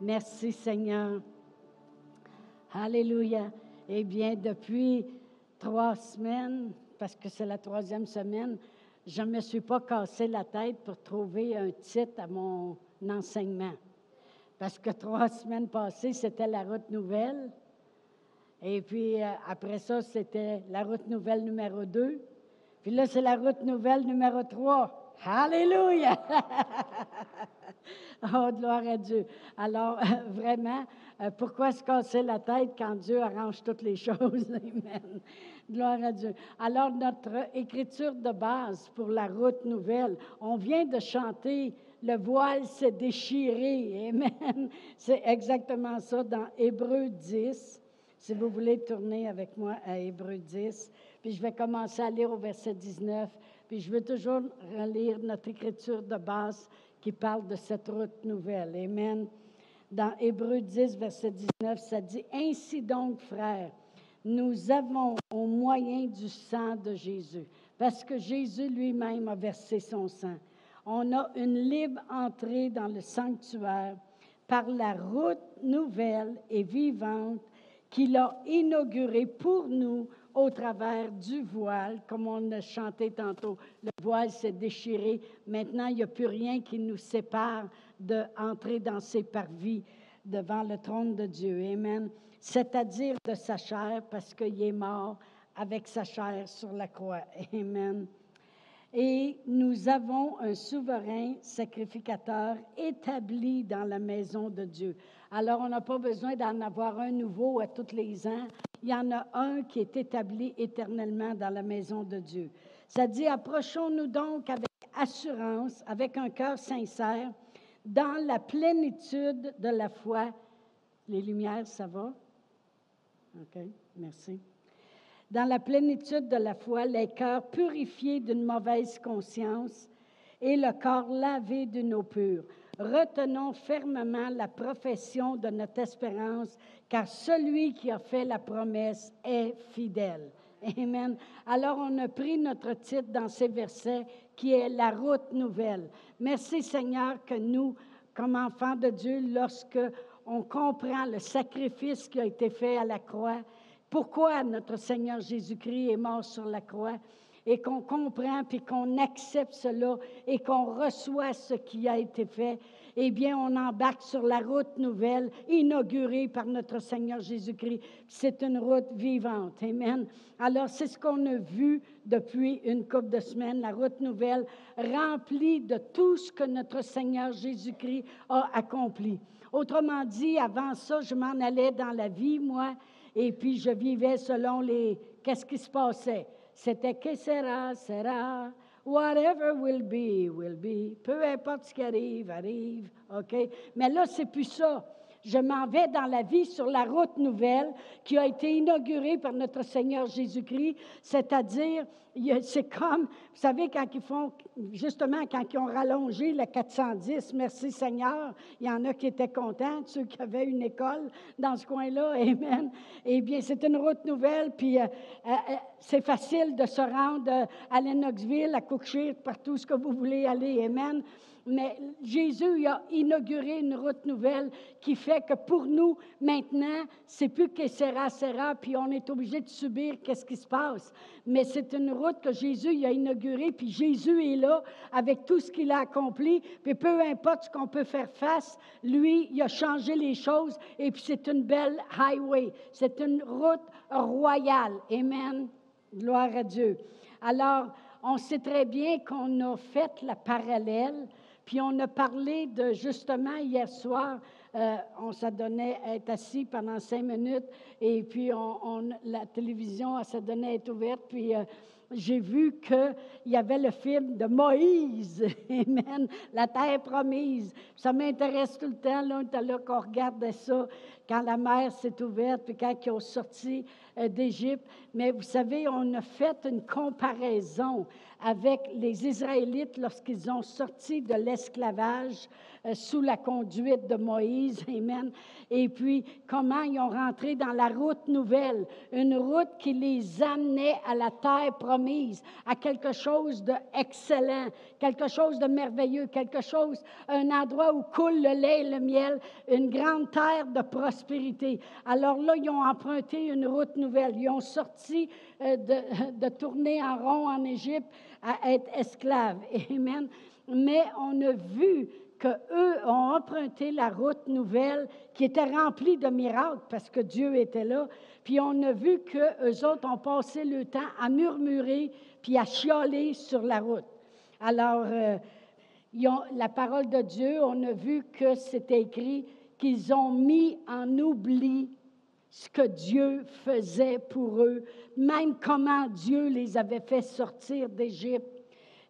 Merci Seigneur. Alléluia. Eh bien, depuis trois semaines, parce que c'est la troisième semaine, je ne me suis pas cassé la tête pour trouver un titre à mon enseignement. Parce que trois semaines passées, c'était la route nouvelle. Et puis euh, après ça, c'était la route nouvelle numéro 2. Puis là, c'est la route nouvelle numéro 3. Alléluia! oh, gloire à Dieu. Alors, vraiment, euh, pourquoi se casser la tête quand Dieu arrange toutes les choses? Amen. Gloire à Dieu. Alors, notre écriture de base pour la route nouvelle, on vient de chanter le voile s'est déchiré. Amen. C'est exactement ça dans Hébreu 10. Si vous voulez tourner avec moi à Hébreu 10, puis je vais commencer à lire au verset 19, puis je veux toujours relire notre écriture de base qui parle de cette route nouvelle. Amen. Dans Hébreu 10, verset 19, ça dit, Ainsi donc, frères, nous avons au moyen du sang de Jésus, parce que Jésus lui-même a versé son sang. On a une libre entrée dans le sanctuaire par la route nouvelle et vivante qu'il a inaugurée pour nous au travers du voile, comme on a chanté tantôt. Le voile s'est déchiré. Maintenant, il n'y a plus rien qui nous sépare d'entrer dans ses parvis devant le trône de Dieu. Amen. C'est-à-dire de sa chair, parce qu'il est mort avec sa chair sur la croix. Amen. Et nous avons un souverain sacrificateur établi dans la maison de Dieu. Alors, on n'a pas besoin d'en avoir un nouveau à tous les ans. Il y en a un qui est établi éternellement dans la maison de Dieu. Ça dit, approchons-nous donc avec assurance, avec un cœur sincère, dans la plénitude de la foi. Les lumières, ça va? OK, merci dans la plénitude de la foi, les cœurs purifiés d'une mauvaise conscience et le corps lavé d'une eau pure. Retenons fermement la profession de notre espérance, car celui qui a fait la promesse est fidèle. Amen. Alors on a pris notre titre dans ces versets qui est la route nouvelle. Merci Seigneur que nous, comme enfants de Dieu, lorsque on comprend le sacrifice qui a été fait à la croix, pourquoi notre Seigneur Jésus-Christ est mort sur la croix et qu'on comprend puis qu'on accepte cela et qu'on reçoit ce qui a été fait, eh bien, on embarque sur la route nouvelle inaugurée par notre Seigneur Jésus-Christ. C'est une route vivante. Amen. Alors, c'est ce qu'on a vu depuis une couple de semaines, la route nouvelle remplie de tout ce que notre Seigneur Jésus-Christ a accompli. Autrement dit, avant ça, je m'en allais dans la vie, moi, et puis je vivais selon les. Qu'est-ce qui se passait? C'était que sera, sera. Whatever will be, will be. Peu importe ce qui arrive, arrive. OK? Mais là, c'est plus ça je m'en vais dans la vie sur la route nouvelle qui a été inaugurée par notre Seigneur Jésus-Christ, c'est-à-dire, c'est comme, vous savez, quand ils font, justement, quand ils ont rallongé le 410, merci Seigneur, il y en a qui étaient contents, ceux qui avaient une école dans ce coin-là, Amen. Eh bien, c'est une route nouvelle, puis euh, euh, euh, c'est facile de se rendre à Lennoxville, à Cookshire, partout ce que vous voulez aller, Amen mais Jésus a inauguré une route nouvelle qui fait que pour nous, maintenant, c'est plus que sera, sera, puis on est obligé de subir qu'est-ce qui se passe. Mais c'est une route que Jésus a inaugurée, puis Jésus est là avec tout ce qu'il a accompli, puis peu importe ce qu'on peut faire face, lui, il a changé les choses, et puis c'est une belle highway, c'est une route royale. Amen. Gloire à Dieu. Alors, on sait très bien qu'on a fait la parallèle puis on a parlé de, justement, hier soir, euh, on s'adonnait à être assis pendant cinq minutes et puis on, la télévision s'adonnait à être ouverte. Puis euh, j'ai vu qu'il y avait le film de Moïse, Amen, la terre promise. Ça m'intéresse tout le temps, là, on là qu'on regardait ça, quand la mer s'est ouverte, puis quand ils ont sorti euh, d'Égypte. Mais vous savez, on a fait une comparaison avec les Israélites lorsqu'ils ont sorti de l'esclavage euh, sous la conduite de Moïse, Amen. Et puis, comment ils ont rentré dans la route nouvelle, une route qui les amenait à la terre promise, à quelque chose d'excellent, quelque chose de merveilleux, quelque chose, un endroit où coule le lait et le miel, une grande terre de prospérité. Alors là, ils ont emprunté une route nouvelle. Ils ont sorti euh, de, de tourner en rond en Égypte à être esclaves. Amen. Mais on a vu qu'eux ont emprunté la route nouvelle qui était remplie de miracles parce que Dieu était là. Puis on a vu qu'eux autres ont passé le temps à murmurer puis à chialer sur la route. Alors, euh, la parole de Dieu, on a vu que c'était écrit qu'ils ont mis en oubli ce que Dieu faisait pour eux, même comment Dieu les avait fait sortir d'Égypte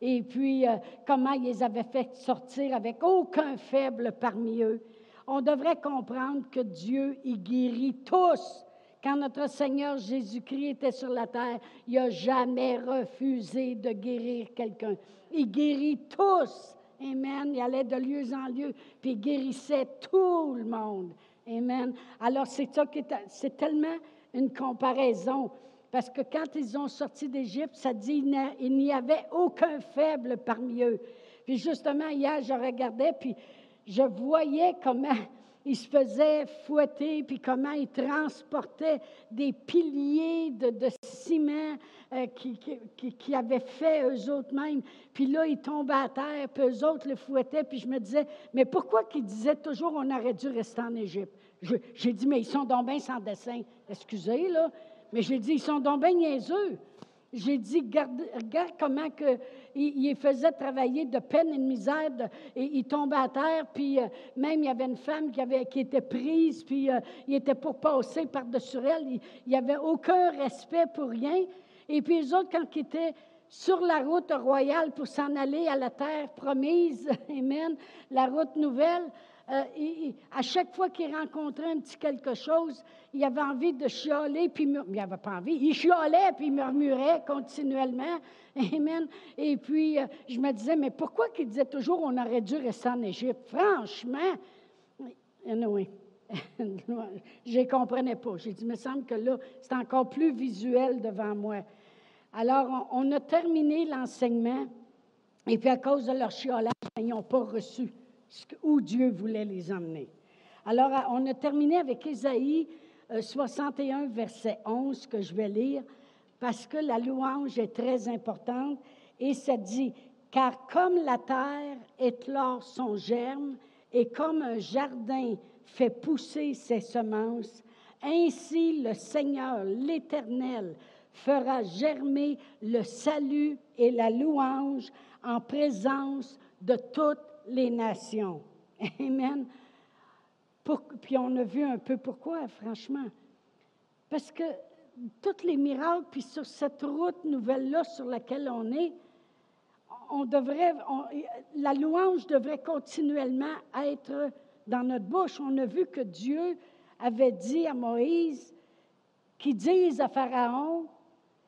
et puis euh, comment ils les avaient fait sortir avec aucun faible parmi eux. On devrait comprendre que Dieu, il guérit tous. Quand notre Seigneur Jésus-Christ était sur la terre, il n'a jamais refusé de guérir quelqu'un. Il guérit tous. Amen. Il allait de lieu en lieu, puis il guérissait tout le monde. Amen. Alors, c'est ça qui est, c'est tellement une comparaison. Parce que quand ils ont sorti d'Égypte, ça dit il n'y avait aucun faible parmi eux. Puis justement, hier, je regardais, puis je voyais comment ils se faisaient fouetter, puis comment ils transportaient des piliers de, ciment euh, qui, qui, qui, avaient fait eux autres mêmes. Puis là, ils tombaient à terre, puis eux autres les fouettaient, puis je me disais, mais pourquoi qu'ils disaient toujours on aurait dû rester en Égypte? J'ai dit, mais ils sont donc bien sans dessin. Excusez, là. Mais j'ai dit, ils sont donc bien niaiseux. J'ai dit, regarde, comment que, il, il, faisait travailler de peine et de misère, et il tombait à terre, puis euh, même il y avait une femme qui, avait, qui était prise, puis euh, il était pour passer par-dessus elle, il n'y avait aucun respect pour rien. Et puis les autres, quand ils étaient sur la route royale pour s'en aller à la terre promise, Amen, la route nouvelle, euh, à chaque fois qu'il rencontrait un petit quelque chose, il avait envie de chialer, puis il n'avait pas envie. Il chialait, puis il murmurait continuellement. Amen. Et puis, euh, je me disais, mais pourquoi qu'il disait toujours on aurait dû rester en Égypte? Franchement, anyway, je ne comprenais pas. J'ai dit, il me semble que là, c'est encore plus visuel devant moi. Alors, on, on a terminé l'enseignement, et puis à cause de leur chiolage, ils n'ont pas reçu où Dieu voulait les emmener. Alors, on a terminé avec Ésaïe 61, euh, verset 11, que je vais lire, parce que la louange est très importante, et ça dit, car comme la terre éclore son germe, et comme un jardin fait pousser ses semences, ainsi le Seigneur, l'Éternel, fera germer le salut et la louange en présence de toutes les nations. Amen. puis on a vu un peu pourquoi, franchement. Parce que tous les miracles, puis sur cette route nouvelle-là sur laquelle on est, on devrait, la louange devrait continuellement être dans notre bouche. On a vu que Dieu avait dit à Moïse qu'il dise à Pharaon,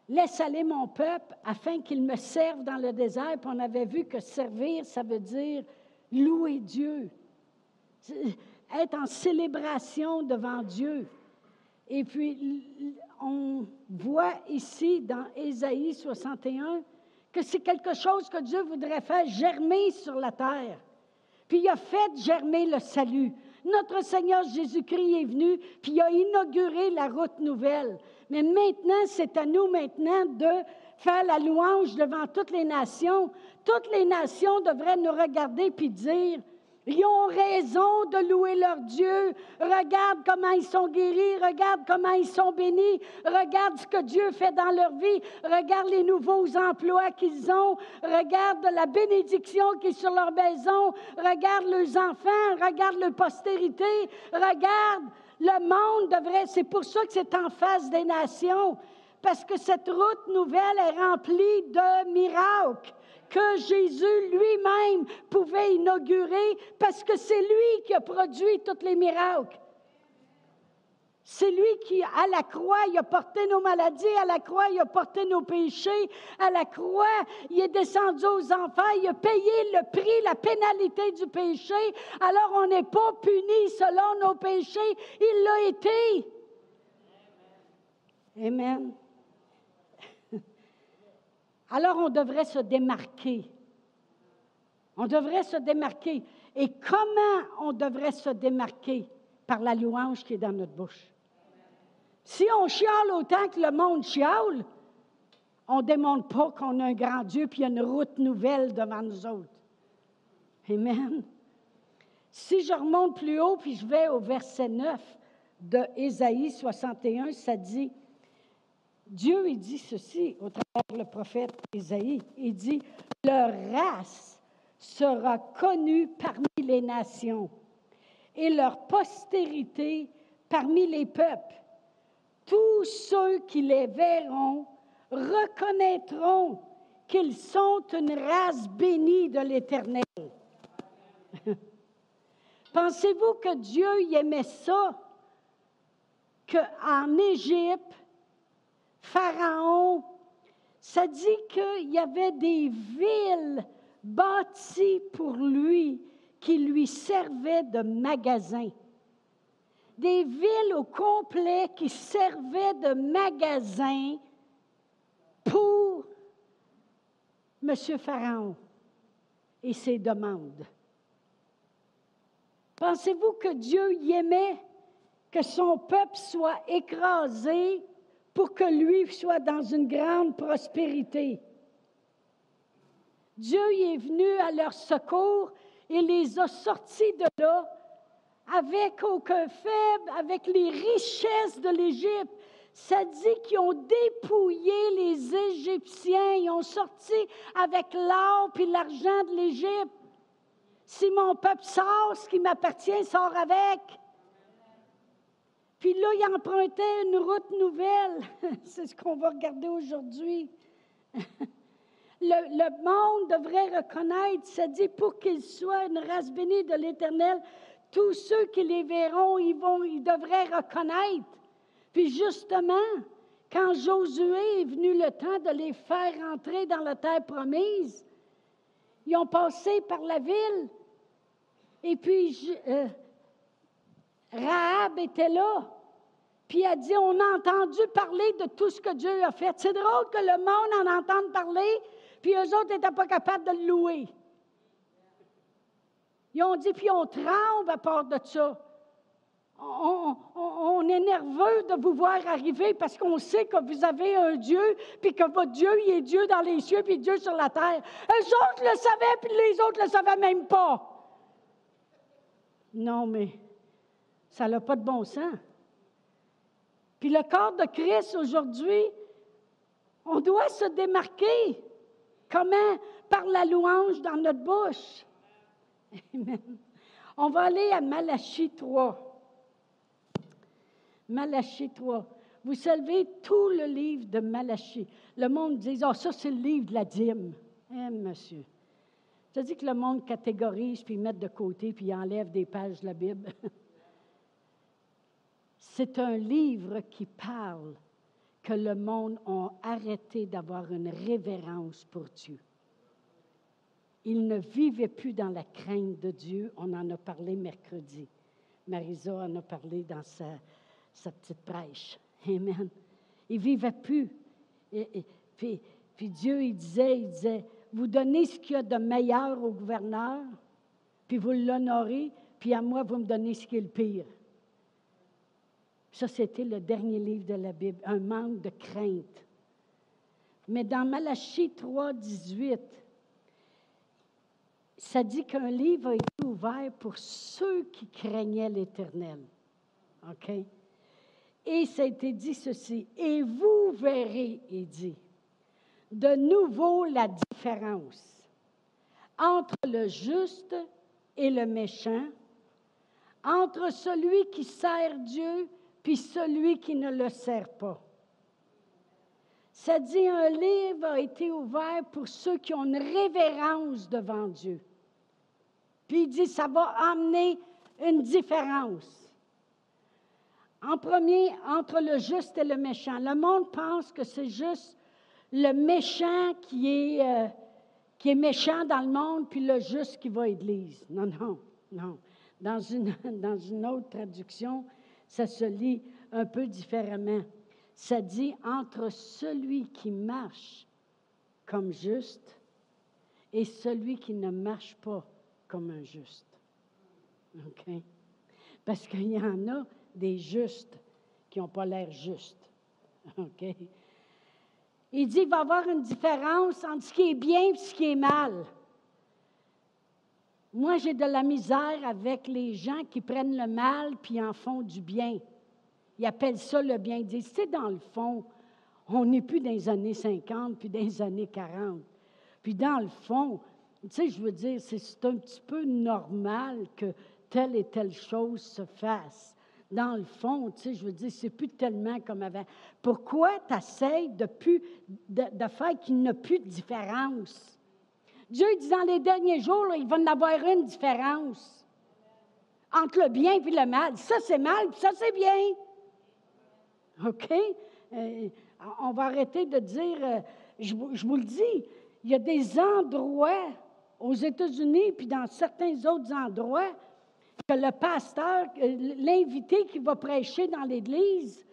laisse aller mon peuple afin qu'il me serve dans le désert. Puis on avait vu que servir, ça veut dire louer Dieu, être en célébration devant Dieu. Et puis, on voit ici dans Ésaïe 61 que c'est quelque chose que Dieu voudrait faire germer sur la terre. Puis il a fait germer le salut. Notre Seigneur Jésus-Christ est venu, puis il a inauguré la route nouvelle. Mais maintenant, c'est à nous maintenant de faire la louange devant toutes les nations. Toutes les nations devraient nous regarder puis dire, ils ont raison de louer leur Dieu. Regarde comment ils sont guéris. Regarde comment ils sont bénis. Regarde ce que Dieu fait dans leur vie. Regarde les nouveaux emplois qu'ils ont. Regarde la bénédiction qui est sur leur maison. Regarde leurs enfants. Regarde leur postérité. Regarde. Le monde devrait. C'est pour ça que c'est en face des nations. Parce que cette route nouvelle est remplie de miracles que Jésus lui-même pouvait inaugurer parce que c'est lui qui a produit tous les miracles. C'est lui qui, à la croix, il a porté nos maladies, à la croix, il a porté nos péchés, à la croix, il est descendu aux enfers, il a payé le prix, la pénalité du péché. Alors on n'est pas puni selon nos péchés, il l'a été. Amen. Alors on devrait se démarquer. On devrait se démarquer. Et comment on devrait se démarquer? Par la louange qui est dans notre bouche. Si on chiale autant que le monde chiale, on ne démontre pas qu'on a un grand Dieu puis y a une route nouvelle devant nous autres. Amen. Si je remonte plus haut puis je vais au verset 9 de Ésaïe 61, ça dit Dieu, il dit ceci au travers le prophète Ésaïe. Il dit Leur race sera connue parmi les nations et leur postérité parmi les peuples tous ceux qui les verront reconnaîtront qu'ils sont une race bénie de l'Éternel. Pensez-vous que Dieu y aimait ça? Qu'en Égypte, Pharaon, ça dit qu'il y avait des villes bâties pour lui qui lui servaient de magasins des villes au complet qui servaient de magasins pour M. Pharaon et ses demandes. Pensez-vous que Dieu y aimait que son peuple soit écrasé pour que lui soit dans une grande prospérité? Dieu y est venu à leur secours et les a sortis de là avec aucun faible, avec les richesses de l'Égypte. Ça dit qu'ils ont dépouillé les Égyptiens, ils ont sorti avec l'or puis l'argent de l'Égypte. Si mon peuple sort, ce qui m'appartient sort avec. Puis là, il empruntait une route nouvelle. C'est ce qu'on va regarder aujourd'hui. Le, monde devrait reconnaître, ça dit, pour qu'il soit une race bénie de l'Éternel, tous ceux qui les verront, ils, vont, ils devraient reconnaître. Puis justement, quand Josué est venu le temps de les faire entrer dans la terre promise, ils ont passé par la ville. Et puis, euh, Rahab était là. Puis a dit, on a entendu parler de tout ce que Dieu a fait. C'est drôle que le monde en entende parler, puis eux autres n'étaient pas capables de le louer. Ils ont dit, puis on tremble à part de ça. On, est nerveux de vous voir arriver parce qu'on sait que vous avez un Dieu, puis que votre Dieu, il est Dieu dans les cieux, puis Dieu sur la terre. Eux autres le savaient, puis les autres ne le savaient même pas. Non, mais ça n'a pas de bon sens. Puis le corps de Christ aujourd'hui, on doit se démarquer. Comment? Par la louange dans notre bouche. On va aller à Malachie 3. Malachie 3. Vous savez tout le livre de Malachie. Le monde dit, oh, ça c'est le livre de la dîme. Eh, monsieur. Ça dit que le monde catégorise, puis met de côté, puis enlève des pages de la Bible. c'est un livre qui parle que le monde a arrêté d'avoir une révérence pour Dieu. Il ne vivait plus dans la crainte de Dieu. On en a parlé mercredi. Marisa en a parlé dans sa, petite prêche. Amen. Il ne vivait plus. Puis, Dieu, il disait, il disait, vous donnez ce qu'il y a de meilleur au gouverneur, puis vous l'honorez, puis à moi, vous me donnez ce qui est le pire. Ça, c'était le dernier livre de la Bible, un manque de crainte. Mais dans Malachie 3, 18, ça dit qu'un livre a été ouvert pour ceux qui craignaient l'Éternel. OK? Et ça a été dit ceci. Et vous verrez, il dit, de nouveau la différence entre le juste et le méchant, entre celui qui sert Dieu puis celui qui ne le sert pas. Ça dit un livre a été ouvert pour ceux qui ont une révérence devant Dieu. Puis il dit, ça va amener une différence En premier, entre le juste et le méchant. Le monde pense que c'est juste le méchant qui est, euh, qui est méchant dans le monde, puis le juste qui va à l'Église. Non, non, non. Dans une, dans une autre traduction, ça se lit un peu différemment. Ça dit entre celui qui marche comme juste et celui qui ne marche pas comme un juste. OK? Parce qu'il y en a des justes qui n'ont pas l'air justes. OK? Il dit qu'il va y avoir une différence entre ce qui est bien et ce qui est mal. Moi, j'ai de la misère avec les gens qui prennent le mal puis en font du bien. Ils appellent ça le bien. Ils disent, c'est dans le fond, on n'est plus dans les années 50 puis dans les années 40. Puis dans le fond, tu sais, je veux dire, c'est un petit peu normal que telle et telle chose se fasse. Dans le fond, tu sais, je veux dire, c'est plus tellement comme avant. Pourquoi tu essaies de, de, faire qu'il n'y a plus de différence? Dieu dit dans les derniers jours, il va y avoir une différence entre le bien et le mal. Ça, c'est mal, puis ça, c'est bien. OK? Euh, on va arrêter de dire, euh, je, je, vous le dis, il y a des endroits aux États-Unis, puis dans certains autres endroits, que le pasteur, l'invité qui va prêcher dans l'Église,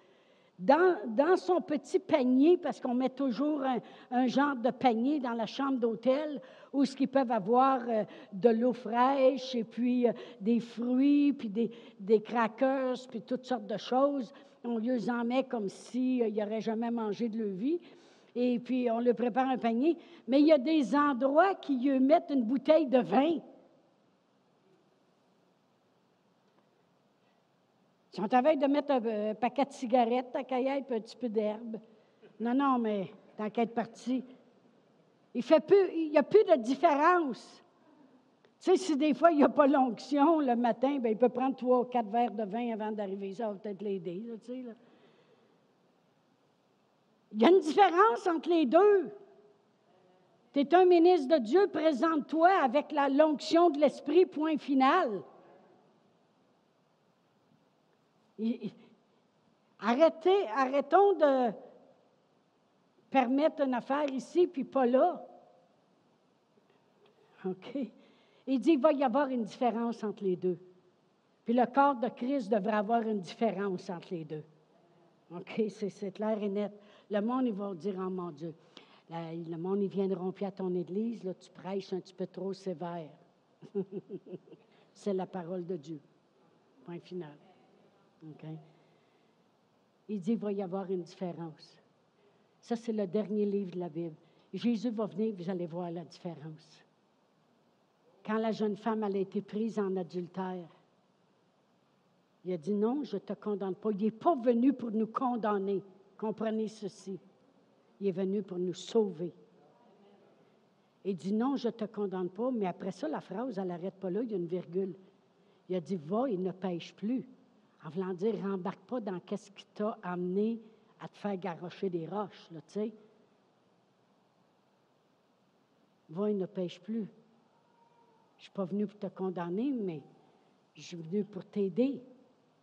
dans, son petit panier, parce qu'on met toujours un, genre de panier dans la chambre d'hôtel, où ce qu'ils peuvent avoir euh, de l'eau fraîche, et puis euh, des fruits, puis des, crackers, puis toutes sortes de choses. On les en met comme s'il si, n'aurait jamais mangé de leur et puis on le prépare un panier. Mais il y a des endroits qui lui mettent une bouteille de vin. Si on t'avait de mettre un, paquet de cigarettes, ta caillette, un petit peu d'herbe. Non, non, mais t'inquiète partie. Il fait plus, il n'y a plus de différence. Tu sais, si des fois il n'y a pas l'onction le matin, bien, il peut prendre trois ou quatre verres de vin avant d'arriver. Ça va peut-être l'aider, tu sais. Il y a une différence entre les deux. Tu es un ministre de Dieu, présente-toi avec la l'onction de l'Esprit, point final. Arrêtez, arrêtons de permettre une affaire ici, puis pas là. OK? Il dit qu'il va y avoir une différence entre les deux. Puis le corps de Christ devrait avoir une différence entre les deux. OK? C'est clair et net. Le monde, il va dire, oh mon Dieu, le monde, ils viendront plus à ton église, là, tu prêches un petit peu trop sévère. c'est la parole de Dieu. Point final. OK? Il dit, il va y avoir une différence. Ça, c'est le dernier livre de la Bible. Jésus va venir, vous allez voir la différence. Quand la jeune femme a été prise en adultère, il a dit non, je ne te condamne pas. Il n'est pas venu pour nous condamner. Comprenez ceci. Il est venu pour nous sauver. Il dit non, je ne te condamne pas, mais après ça, la phrase, elle n'arrête pas là, il y a une virgule. Il a dit va et ne pêche plus. En voulant dire, rembarque pas dans qu'est-ce qui t'a amené à te faire garrocher des roches, tu sais. Va et ne pêche plus. Je ne suis pas venu pour te condamner, mais je suis venu pour t'aider.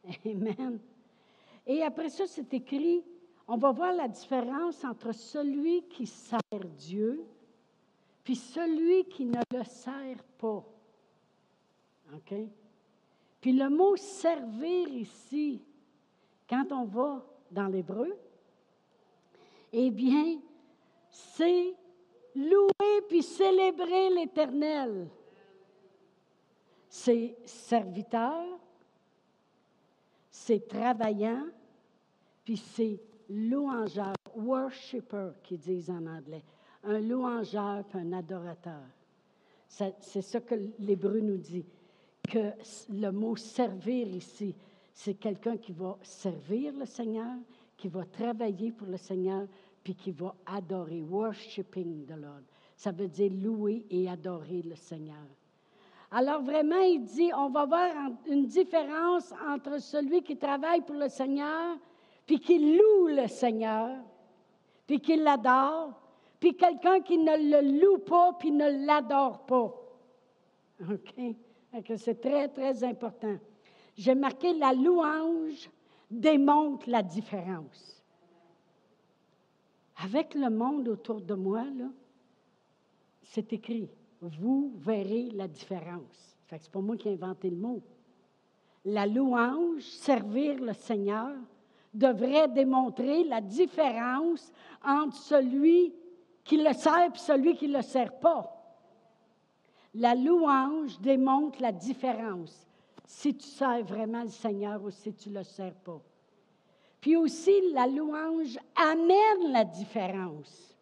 Amen. Et après ça, c'est écrit on va voir la différence entre celui qui sert Dieu puis celui qui ne le sert pas. OK? Puis le mot servir ici, quand on va dans l'hébreu, eh bien, c'est louer puis célébrer l'Éternel. C'est serviteur, c'est travaillant, puis c'est louangeur, worshipper, qu'ils disent en anglais. Un louangeur un adorateur. C'est ça que l'hébreu nous dit, que le mot servir ici, c'est quelqu'un qui va servir le Seigneur, qui va travailler pour le Seigneur, puis qui va adorer, worshiping the Lord. Ça veut dire louer et adorer le Seigneur. Alors vraiment, il dit, on va voir une différence entre celui qui travaille pour le Seigneur puis qui loue le Seigneur, puis qui l'adore, puis quelqu'un qui ne le loue pas, puis ne l'adore pas. OK? C'est très, très important. J'ai marqué la louange démontre la différence. Avec le monde autour de moi, c'est écrit, vous verrez la différence. Ce n'est pas moi qui ai inventé le mot. La louange, servir le Seigneur, devrait démontrer la différence entre celui qui le sert et celui qui ne le sert pas. La louange démontre la différence si tu sers vraiment le Seigneur ou si tu ne le sers pas. Puis aussi, la louange amène la différence.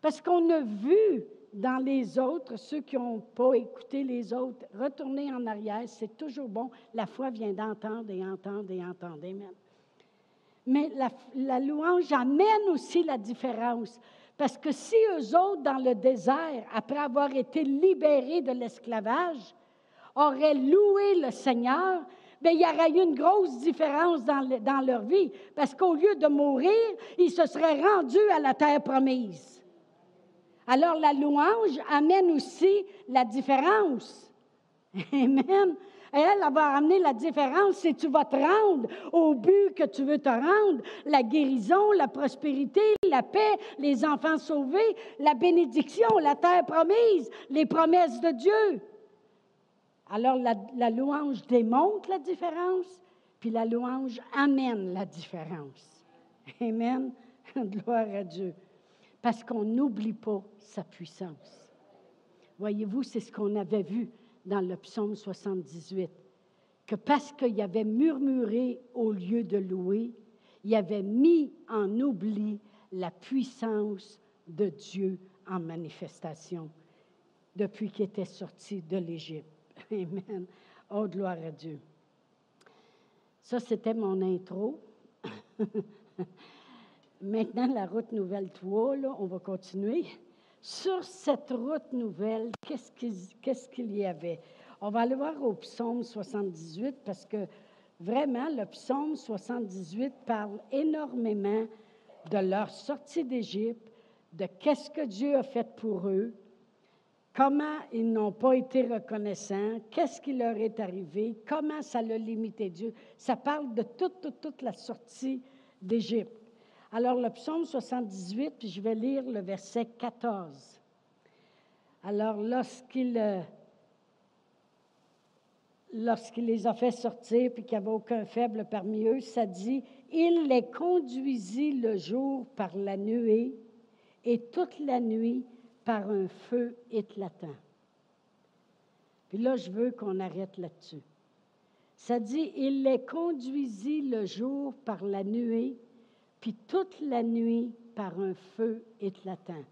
Parce qu'on a vu dans les autres, ceux qui n'ont pas écouté les autres, retourner en arrière, c'est toujours bon. La foi vient d'entendre et entendre et entendre. Amen. Mais la, la, louange amène aussi la différence. Parce que si eux autres, dans le désert, après avoir été libérés de l'esclavage, auraient loué le Seigneur, bien, il y aurait eu une grosse différence dans, dans leur vie. Parce qu'au lieu de mourir, ils se seraient rendus à la terre promise. Alors la louange amène aussi la différence. Amen. Elle, elle va amener la différence si tu vas te rendre au but que tu veux te rendre, la guérison, la prospérité, la paix, les enfants sauvés, la bénédiction, la terre promise, les promesses de Dieu. Alors la, la louange démontre la différence, puis la louange amène la différence. Amen. Gloire à Dieu parce qu'on n'oublie pas sa puissance. Voyez-vous, c'est ce qu'on avait vu dans le psaume 78, que parce qu'il avait murmuré au lieu de louer, il avait mis en oubli la puissance de Dieu en manifestation depuis qu'il était sorti de l'Égypte. Amen. Oh, gloire à Dieu. Ça, c'était mon intro. Maintenant, la route nouvelle 3, on va continuer. Sur cette route nouvelle, qu'est-ce qu'il y avait? On va aller voir au psaume 78 parce que vraiment, le psaume 78 parle énormément de leur sortie d'Égypte, de qu'est-ce que Dieu a fait pour eux, comment ils n'ont pas été reconnaissants, qu'est-ce qui leur est arrivé, comment ça a limité Dieu. Ça parle de toute, toute, toute la sortie d'Égypte. Alors, le psaume 78, puis je vais lire le verset 14. Alors, lorsqu'il euh, lorsqu'il les a fait sortir, puis qu'il n'y avait aucun faible parmi eux, ça dit, il les conduisit le jour par la nuée et toute la nuit par un feu éclatant. Puis là, je veux qu'on arrête là-dessus. Ça dit, il les conduisit le jour par la nuée puis toute la nuit par un feu éclatant.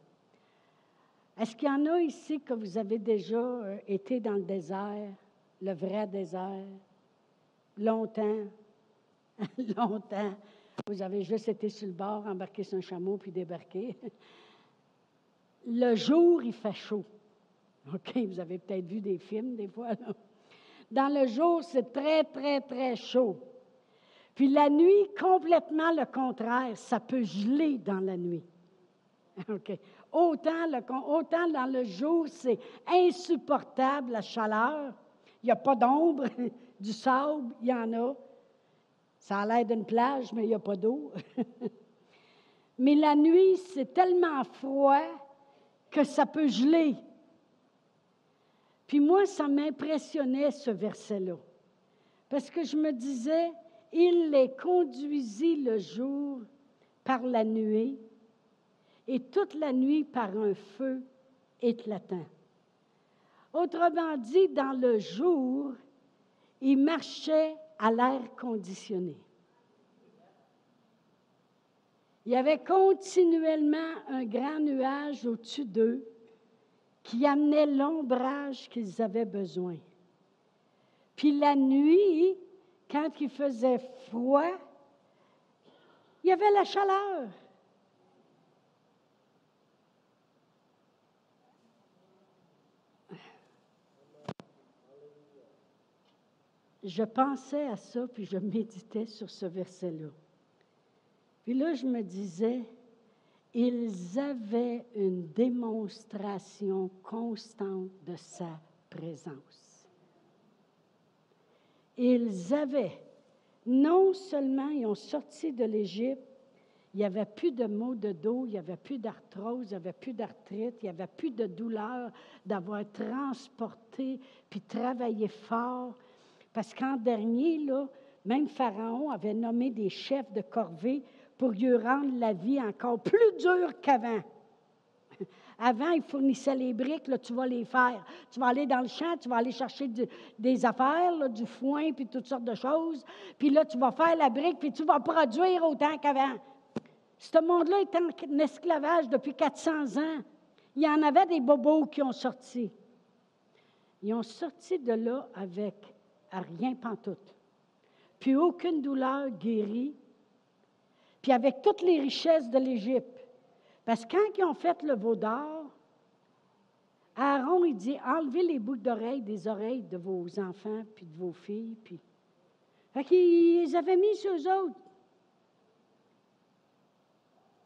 Est-ce qu'il y en a ici que vous avez déjà euh, été dans le désert, le vrai désert, longtemps, longtemps? Vous avez juste été sur le bord, embarqué sur un chameau, puis débarqué. Le jour, il fait chaud. OK, vous avez peut-être vu des films des fois. Dans le jour, c'est très, très, très chaud. Puis la nuit, complètement le contraire, ça peut geler dans la nuit. Autant, autant dans le jour, c'est insupportable la chaleur. Il n'y a pas d'ombre, du sable, il y en a. Ça a l'air d'une plage, mais il n'y a pas d'eau. mais la nuit, c'est tellement froid que ça peut geler. Puis moi, ça m'impressionnait ce verset-là. Parce que je me disais, il les conduisit le jour par la nuée et toute la nuit par un feu éclatant. Autrement dit, dans le jour, ils marchaient à l'air conditionné. Il y avait continuellement un grand nuage au-dessus d'eux qui amenait l'ombrage qu'ils avaient besoin. Puis la nuit, quand il faisait froid, il y avait la chaleur. Je pensais à ça, puis je méditais sur ce verset-là. Puis là, je me disais, ils avaient une démonstration constante de sa présence. Ils avaient, non seulement ils ont sorti de l'Égypte, il n'y avait plus de maux de dos, il n'y avait plus d'arthrose, il n'y avait plus d'arthrite, il n'y avait plus de douleur d'avoir transporté puis travaillé fort. Parce qu'en dernier, là, même Pharaon avait nommé des chefs de corvée pour lui rendre la vie encore plus dure qu'avant. Avant, il fournissait les briques, là, tu vas les faire. Tu vas aller dans le champ, tu vas aller chercher des affaires, du foin, puis toutes sortes de choses. Puis là, tu vas faire la brique, puis tu vas produire autant qu'avant. Ce monde-là est en esclavage depuis 400 ans. Il y en avait des bobos qui ont sorti. Ils ont sorti de là avec rien pantoute. Puis aucune douleur guérie. Puis avec toutes les richesses de l'Égypte. Parce que quand ils ont fait le veau d'or, Aaron, il dit enlevez les boucles d'oreilles des oreilles de vos enfants puis de vos filles. Puis... Fait qu'ils avaient mis sur eux autres.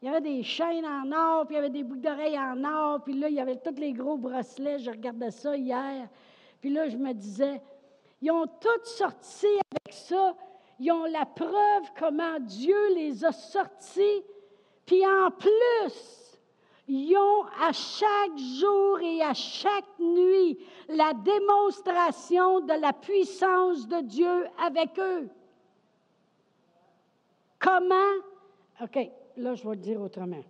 Il y avait des chaînes en or, puis il y avait des boucles d'oreilles en or, puis là, il y avait tous les gros bracelets. Je regardais ça hier. Puis là, je me disais, ils ont tous sorti avec ça. Ils ont la preuve comment Dieu les a sortis. Puis en plus, ils ont à chaque jour et à chaque nuit la démonstration de la puissance de Dieu avec eux. Comment? OK, là, je vais le dire autrement.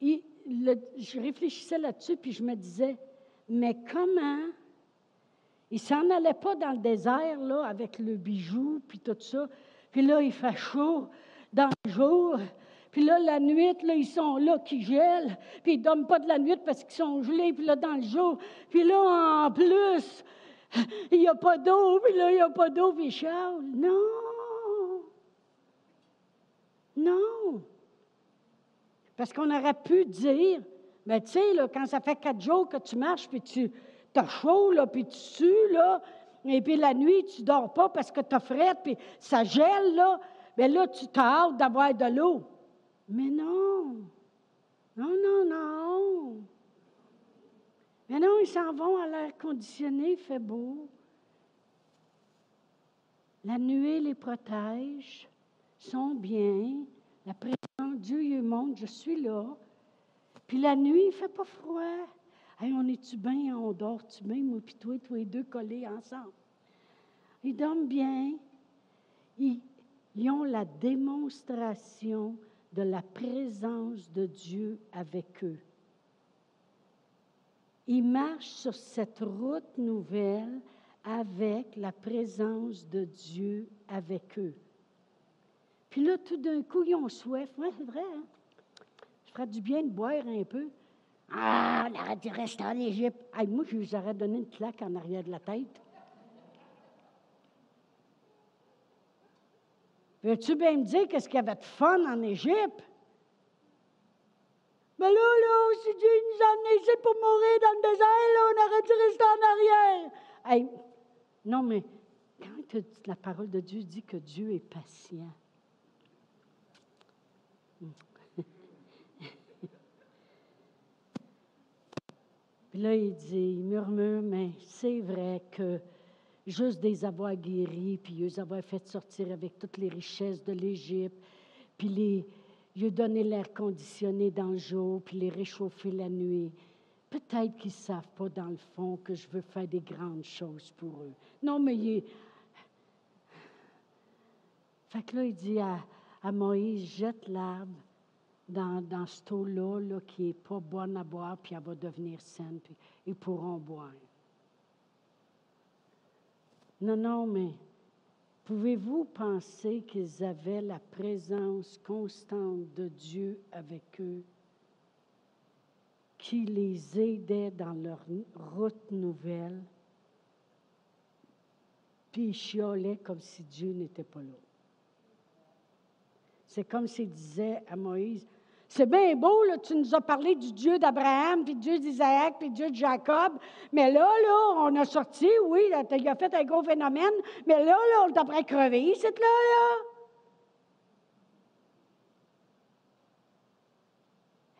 je réfléchissais là-dessus, puis je me disais, mais comment? Il s'en allait pas dans le désert, là, avec le bijou, puis tout ça. Puis là, il fait chaud dans le jour. Puis là, la nuit, là, ils sont là qui gèlent. Puis ils ne dorment pas de la nuit parce qu'ils sont gelés, puis là, dans le jour. Puis là, en plus, il n'y a pas d'eau, puis là, il n'y a pas d'eau, puis Charles, non. Non. Parce qu'on aurait pu dire, mais tu sais, quand ça fait quatre jours que tu marches, puis tu as chaud, là, puis tu sues, là, et puis la nuit, tu dors pas parce que tu as frais, puis ça gèle, là, mais là, tu t'as hâte d'avoir de l'eau. Mais non. Non, non, non. Mais non, ils s'en vont à l'air conditionné, il fait beau. La nuée les protège sont bien. La présence, Dieu lui montre, je suis là. Puis la nuit, il ne fait pas froid. Hey, on est-tu bien, on dort-tu bien, moi puis toi, tous les deux collés ensemble. Ils dorment bien. Ils, ils ont la démonstration de la présence de Dieu avec eux. Ils marchent sur cette route nouvelle avec la présence de Dieu avec eux. Puis là, tout d'un coup, ils ont soif. Oui, c'est vrai. Hein? Je ferais du bien de boire un peu. Ah, on aurait dû rester en Égypte. moi, je vous aurais donné une claque en arrière de la tête. Veux-tu bien me dire qu'est-ce qu'il y avait de fun en Égypte? Mais là, là, si Dieu nous a amenés ici pour mourir dans le désert, là, on aurait dû rester en arrière. non, mais quand la parole de Dieu dit que Dieu est patient, Puis là, il dit, il murmure, mais c'est vrai que juste des avoir guéris, puis les avoir fait sortir avec toutes les richesses de l'Égypte, puis les, lui donner l'air conditionné dans le jour, puis les réchauffer la nuit. Peut-être qu'ils ne savent pas dans le fond que je veux faire des grandes choses pour eux. Non, mais il Fait là, il dit à, Moïse, jette l'arbre dans, dans ce eau-là là, qui n'est pas bonne à boire, puis elle va devenir saine, puis ils pourront boire. Non, non, mais pouvez-vous penser qu'ils avaient la présence constante de Dieu avec eux, qui les aidait dans leur route nouvelle, puis ils chiolaient comme si Dieu n'était pas là? C'est comme s'il disait à Moïse, c'est bien beau, tu nous as parlé du Dieu d'Abraham, puis du Dieu d'Isaac, puis du Dieu de Jacob. Mais là, là, on a sorti, oui, il a fait un gros phénomène, mais là, là, on devrait crever, cette là, là.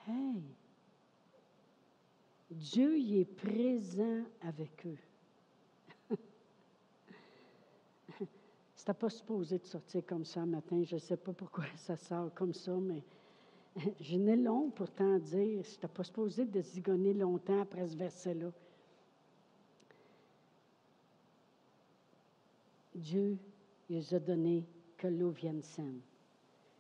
Hey! « Hey! » Dieu, il est présent avec eux. C'était pas supposé de sortir comme ça matin. Je ne sais pas pourquoi ça sort comme ça, mais je n'ai long pourtant à dire. Je pas supposé de zigonner longtemps après ce verset-là. Dieu il a donné que l'eau vienne saine.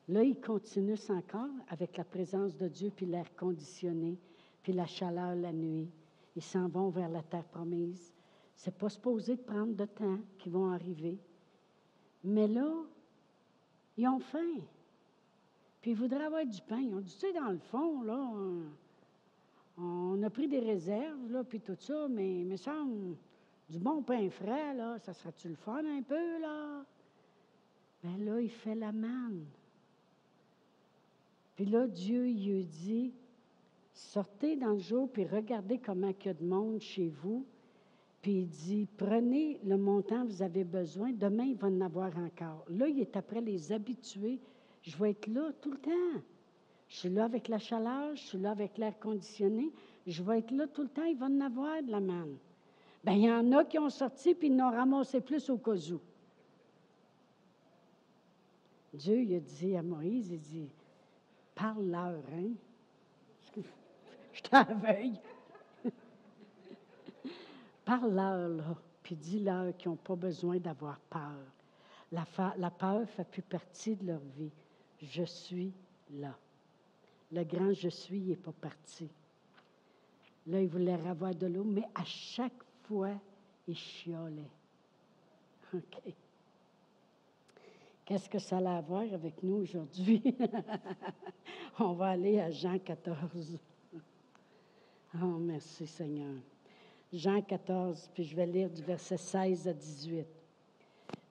Là, ils continuent encore avec la présence de Dieu, puis l'air conditionné, puis la chaleur la nuit. Ils s'en vont vers la terre promise. C'est pas supposé de prendre de temps qu'ils vont arriver. Mais là, ils ont faim. Puis ils voudraient avoir du pain. Ils ont dit, tu sais, dans le fond, là, on, a pris des réserves, là, puis tout ça, mais il me semble, du bon pain frais, là, ça serait-tu le fun un peu, là? Bien là, il fait la manne. Puis là, Dieu, lui dit, sortez dans le jour, puis regardez comment il y a de monde chez vous. Puis il dit, prenez le montant que vous avez besoin, demain, il va en avoir encore. Là, il est après les habitués. Je vais être là tout le temps. Je suis là avec la chaleur, je suis là avec l'air conditionné. Je vais être là tout le temps, il va en avoir de la manne. Bien, il y en a qui ont sorti, puis ils n'ont ramassé plus au cas où. Dieu il a dit à Moïse, il dit, parle-leur, hein? Je t'aveugle. parle-leur, là, puis dis-leur qu'ils n'ont pas besoin d'avoir peur. La, la peur ne fait plus partie de leur vie. Je suis là. Le grand je suis n'est pas parti. Là, il voulait avoir de l'eau, mais à chaque fois, il chiolait. OK. Qu'est-ce que ça a à voir avec nous aujourd'hui? On va aller à Jean 14. Oh, merci Seigneur. Jean 14, puis je vais lire du verset 16 à 18.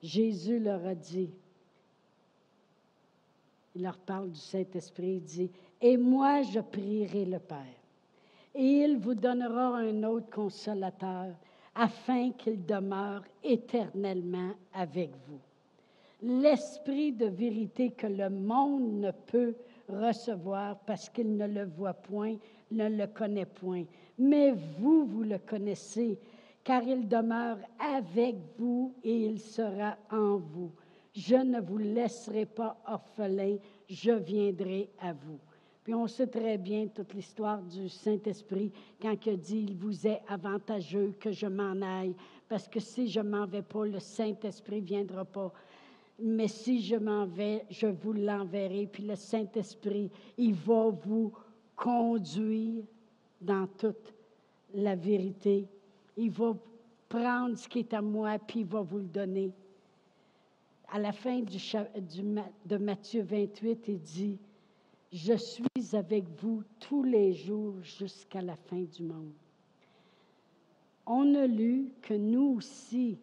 Jésus leur a dit, il leur parle du Saint-Esprit, il dit, Et moi je prierai le Père, et il vous donnera un autre consolateur, afin qu'il demeure éternellement avec vous l'esprit de vérité que le monde ne peut recevoir parce qu'il ne le voit point, ne le connaît point. Mais vous, vous le connaissez, car il demeure avec vous et il sera en vous. Je ne vous laisserai pas orphelin, je viendrai à vous. Puis on sait très bien toute l'histoire du Saint-Esprit quand il dit il vous est avantageux que je m'en aille, parce que si je m'en vais pas, le Saint-Esprit viendra pas mais si je m'en vais, je vous l'enverrai, puis le Saint-Esprit, il va vous conduire dans toute la vérité. Il va prendre ce qui est à moi, puis il va vous le donner. À la fin de Matthieu 28, il dit, Je suis avec vous tous les jours jusqu'à la fin du monde. On a lu que nous aussi,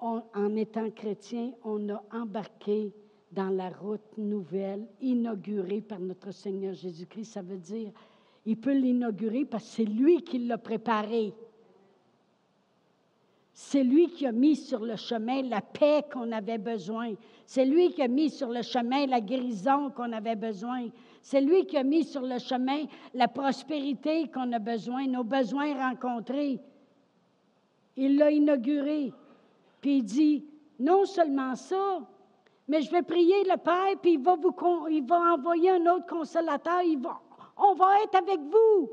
en étant chrétien, on a embarqué dans la route nouvelle inaugurée par notre Seigneur Jésus-Christ. Ça veut dire, il peut l'inaugurer parce que c'est lui qui l'a préparé. C'est lui qui a mis sur le chemin la paix qu'on avait besoin. C'est lui qui a mis sur le chemin la guérison qu'on avait besoin. C'est lui qui a mis sur le chemin la prospérité qu'on a besoin, nos besoins rencontrés. Il l'a inauguré. Puis il dit, non seulement ça, mais je vais prier le Père, puis il va, vous, envoyer un autre consolateur. Il va, on va être avec vous.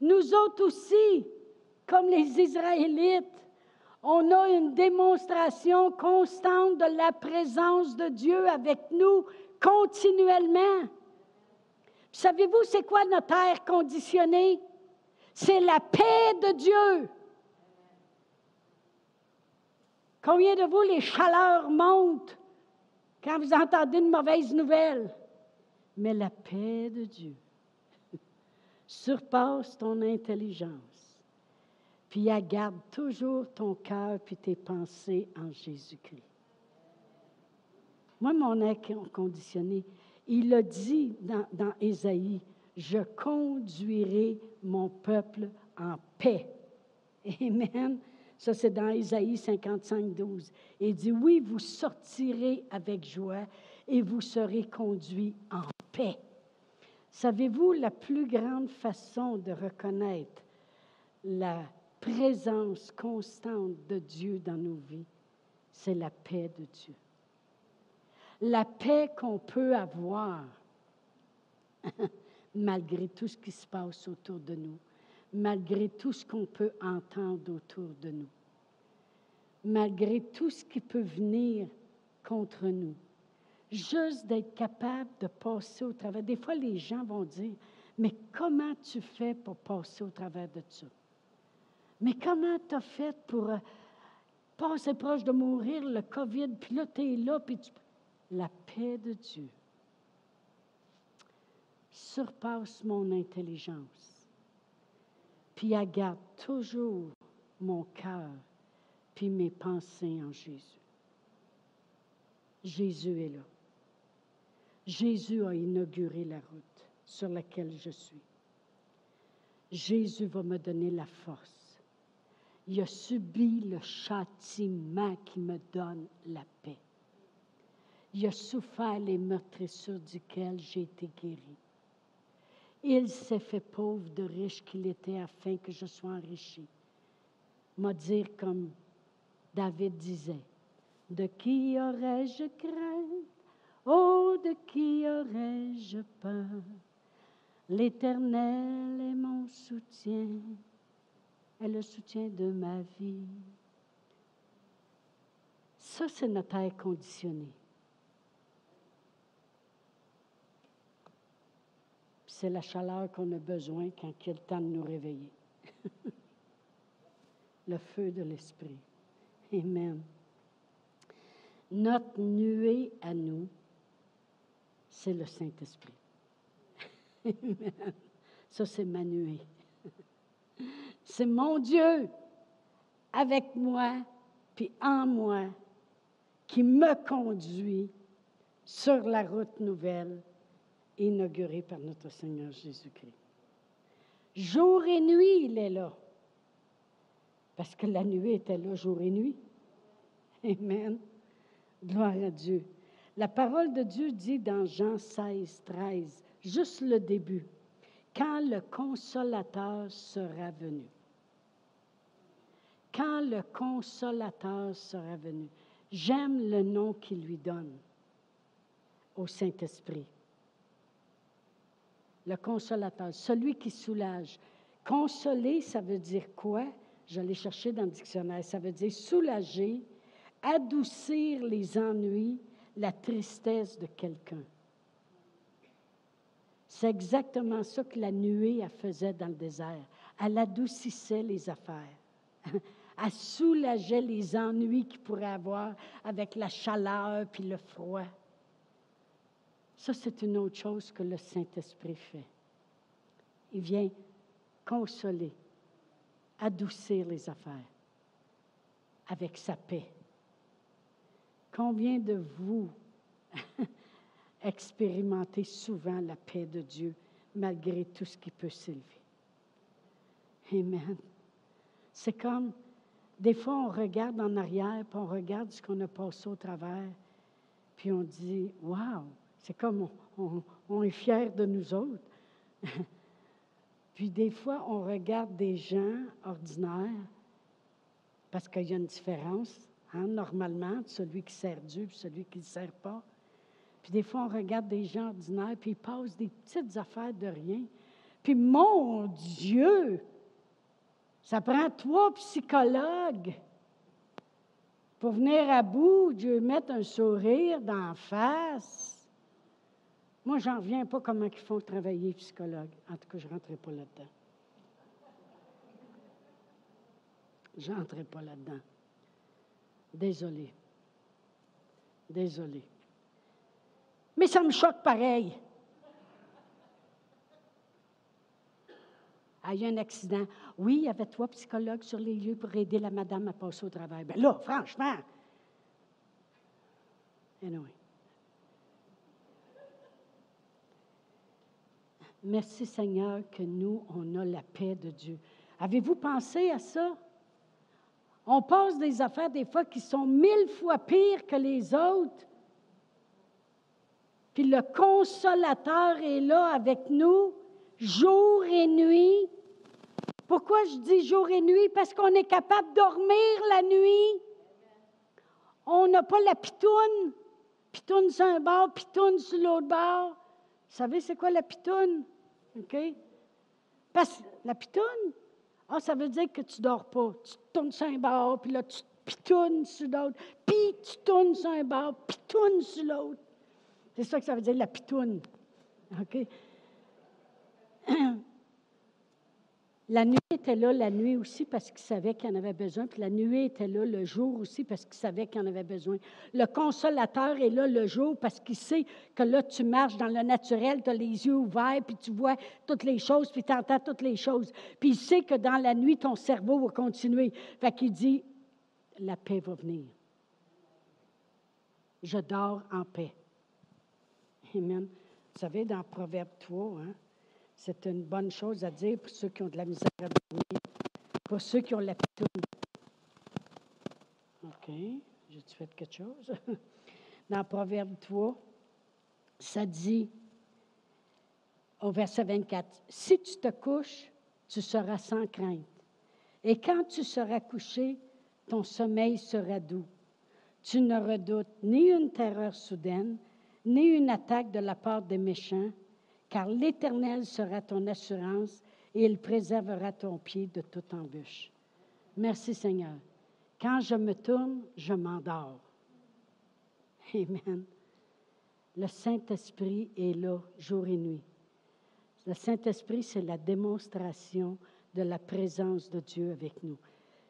Nous autres aussi, comme les Israélites, on a une démonstration constante de la présence de Dieu avec nous continuellement. Savez-vous, c'est quoi notre air conditionné? C'est la paix de Dieu. Combien de vous, les chaleurs montent quand vous entendez une mauvaise nouvelle? Mais la paix de Dieu surpasse ton intelligence. Puis elle garde toujours ton cœur puis tes pensées en Jésus-Christ. Moi, mon air conditionné, il a dit dans, dans Ésaïe, je conduirai mon peuple en paix. Amen. Ça, c'est dans Isaïe 55, 12. Il dit, oui, vous sortirez avec joie et vous serez conduits en paix. Savez-vous la plus grande façon de reconnaître la présence constante de Dieu dans nos vies? c'est la paix de Dieu. La paix qu'on peut avoir malgré tout ce qui se passe autour de nous, malgré tout ce qu'on peut entendre autour de nous, malgré tout ce qui peut venir contre nous. Juste d'être capable de passer au travers. Des fois, les gens vont dire, mais comment tu fais pour passer au travers de ça? Mais comment tu as fait pour euh, passer proche de mourir, le COVID, puis là, tu es là, puis tu... La paix de Dieu surpasse mon intelligence. Puis elle garde toujours mon cœur, puis mes pensées en Jésus. Jésus est là. Jésus a inauguré la route sur laquelle je suis. Jésus va me donner la force. Il a subi le châtiment qui me donne la paix. Il a souffert les meurtrissures duquel j'ai été guéri. Il s'est fait pauvre de riche qu'il était afin que je sois enrichi. M'a dire comme David disait, de qui aurais-je crainte? Oh, de qui aurais-je peur? L'Éternel est mon soutien, est le soutien de ma vie. Ça, c'est notre air conditionné. c'est la chaleur qu'on a besoin quand il le temps de nous réveiller. le feu de l'Esprit. Amen. Notre nuée à nous, c'est le Saint-Esprit. Amen. Ça, c'est ma nuée. C'est mon Dieu avec moi, puis en moi, qui me conduit sur la route nouvelle inauguré par notre Seigneur Jésus-Christ. Jour et nuit, il est là. Parce que la nuit était là jour et nuit. Amen. Gloire à Dieu. La parole de Dieu dit dans Jean 16, 13, juste le début, quand le consolateur sera venu. Quand le consolateur sera venu. J'aime le nom qu'il lui donne au Saint-Esprit le consolateur, celui qui soulage. Consoler, ça veut dire quoi? Je l'ai cherché dans le dictionnaire. Ça veut dire soulager, adoucir les ennuis, la tristesse de quelqu'un. C'est exactement ça que la nuée elle faisait dans le désert. Elle adoucissait les affaires. Elle soulageait les ennuis qu'il pourrait avoir avec la chaleur puis le froid. Ça, c'est une autre chose que le Saint-Esprit fait. Il vient consoler, adoucir les affaires avec sa paix. Combien de vous expérimentez souvent la paix de Dieu malgré tout ce qui peut s'élever? Amen. C'est comme, des fois, on regarde en arrière, puis on regarde ce qu'on a passé au travers, puis on dit, Wow, c'est comme on, est fier de nous autres. Puis des fois, on regarde des gens ordinaires, parce qu'il y a une différence, hein, normalement, de celui qui sert Dieu et celui qui ne sert pas. Puis des fois, on regarde des gens ordinaires, puis ils passent des petites affaires de rien. Puis mon Dieu, ça prend trois psychologues pour venir à bout, Dieu mettre un sourire d'en face. Moi, j'en reviens pas comment ils font travailler psychologue. En tout cas, je ne rentrerai pas là-dedans. Je n'entrerai pas là-dedans. Désolé. Désolé. Mais ça me choque pareil. Ah, il y a un accident. Oui, il y avait trois psychologues sur les lieux pour aider la madame à passer au travail. Bien là, franchement. Anyway. Merci Seigneur que nous, on a la paix de Dieu. Avez-vous pensé à ça? On passe des affaires des fois qui sont mille fois pires que les autres. Puis le consolateur est là avec nous, jour et nuit. Pourquoi je dis jour et nuit? Parce qu'on est capable de dormir la nuit. On n'a pas la pitoune. Pitoune sur un bord, pitoune sur l'autre bord. Vous savez, c'est quoi la pitoune? OK? Parce la pitoune, ah, ça veut dire que tu dors pas. Tu tournes sur un bord, puis là, tu pitounes sur l'autre, puis tu tournes sur un bord, pitounes sur l'autre. C'est ça que ça veut dire, la pitoune. OK? La nuit était là la nuit aussi parce qu'il savait qu'il en avait besoin, puis la nuit était là le jour aussi parce qu'il savait qu'il en avait besoin. Le consolateur est là le jour parce qu'il sait que là, tu marches dans le naturel, tu as les yeux ouverts, puis tu vois toutes les choses, puis tu entends toutes les choses. Puis il sait que dans la nuit, ton cerveau va continuer. Fait qu'il dit, la paix va venir. Je dors en paix. Amen. Vous savez, dans Proverbe 3, hein, c'est une bonne chose à dire pour ceux qui ont de la misère à dormir, pour ceux qui ont la pitoune. OK, j'ai-tu fait quelque chose? Dans Proverbe 3, ça dit au verset 24, Si tu te couches, tu seras sans crainte. Et quand tu seras couché, ton sommeil sera doux. Tu ne redoutes ni une terreur soudaine, ni une attaque de la part des méchants, car l'Éternel sera ton assurance et il préservera ton pied de toute embûche. Merci Seigneur. Quand je me tourne, je m'endors. Amen. Le Saint-Esprit est là jour et nuit. Le Saint-Esprit, c'est la démonstration de la présence de Dieu avec nous.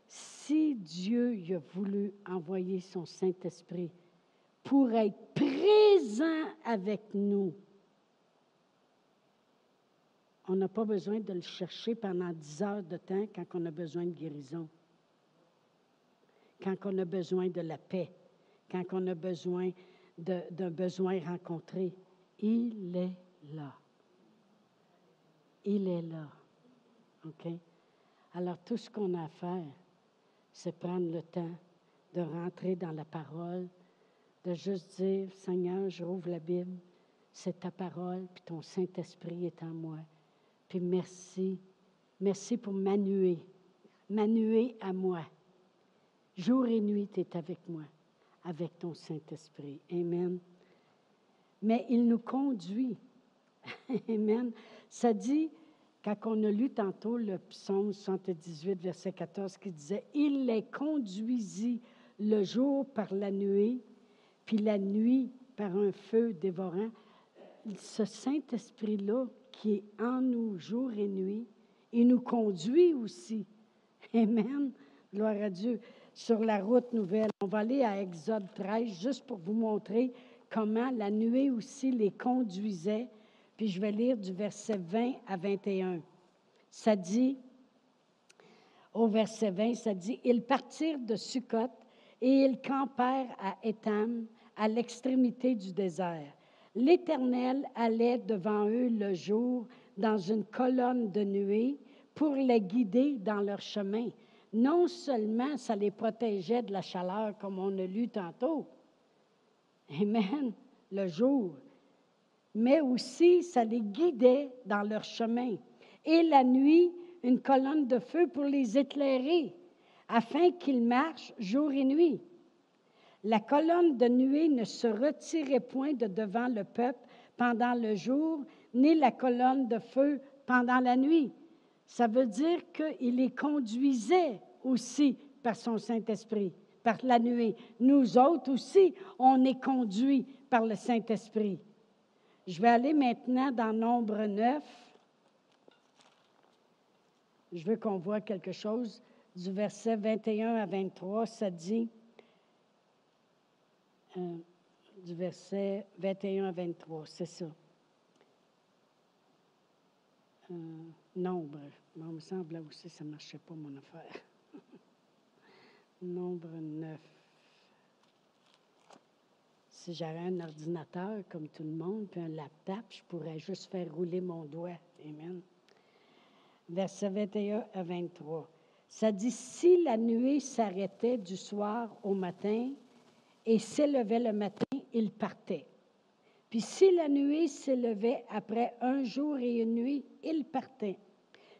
Si Dieu a voulu envoyer son Saint-Esprit pour être présent avec nous, on n'a pas besoin de le chercher pendant dix heures de temps quand on a besoin de guérison, quand on a besoin de la paix, quand on a besoin d'un besoin rencontré. Il est là. Il est là. OK? Alors, tout ce qu'on a à faire, c'est prendre le temps de rentrer dans la parole, de juste dire, Seigneur, j'ouvre la Bible, c'est ta parole, puis ton Saint-Esprit est en moi merci. Merci pour Manué. Manué à moi. Jour et nuit, tu es avec moi, avec ton Saint-Esprit. Amen. Mais il nous conduit. Amen. Ça dit, quand on a lu tantôt le psaume 78, verset 14, qui disait Il les conduisit le jour par la nuit, puis la nuit par un feu dévorant. Ce Saint-Esprit-là, qui est en nous jour et nuit. Il nous conduit aussi. Amen. Gloire à Dieu. Sur la route nouvelle. On va aller à Exode 13 juste pour vous montrer comment la nuée aussi les conduisait. Puis je vais lire du verset 20 à 21. Ça dit, au verset 20, ça dit, Ils partirent de Sukkot et ils campèrent à Étam, à l'extrémité du désert. L'Éternel allait devant eux le jour dans une colonne de nuée pour les guider dans leur chemin. Non seulement ça les protégeait de la chaleur, comme on a lu tantôt, Amen, le jour, mais aussi ça les guidait dans leur chemin. Et la nuit, une colonne de feu pour les éclairer, afin qu'ils marchent jour et nuit. La colonne de nuée ne se retirait point de devant le peuple pendant le jour, ni la colonne de feu pendant la nuit. Ça veut dire qu'il les conduisait aussi par son Saint-Esprit, par la nuée. Nous autres aussi, on est conduits par le Saint-Esprit. Je vais aller maintenant dans Nombre 9. Je veux qu'on voit quelque chose du verset 21 à 23. Ça dit, euh, du verset 21 à 23, c'est ça. Euh, nombre. il me semble là aussi, ça ne marchait pas, mon affaire. nombre 9. Si j'avais un ordinateur comme tout le monde, puis un laptop, je pourrais juste faire rouler mon doigt. Amen. Verset 21 à 23. Ça dit, si la nuée s'arrêtait du soir au matin, et s'élevait le matin, il partait. Puis si la nuit s'élevait après un jour et une nuit, il partait.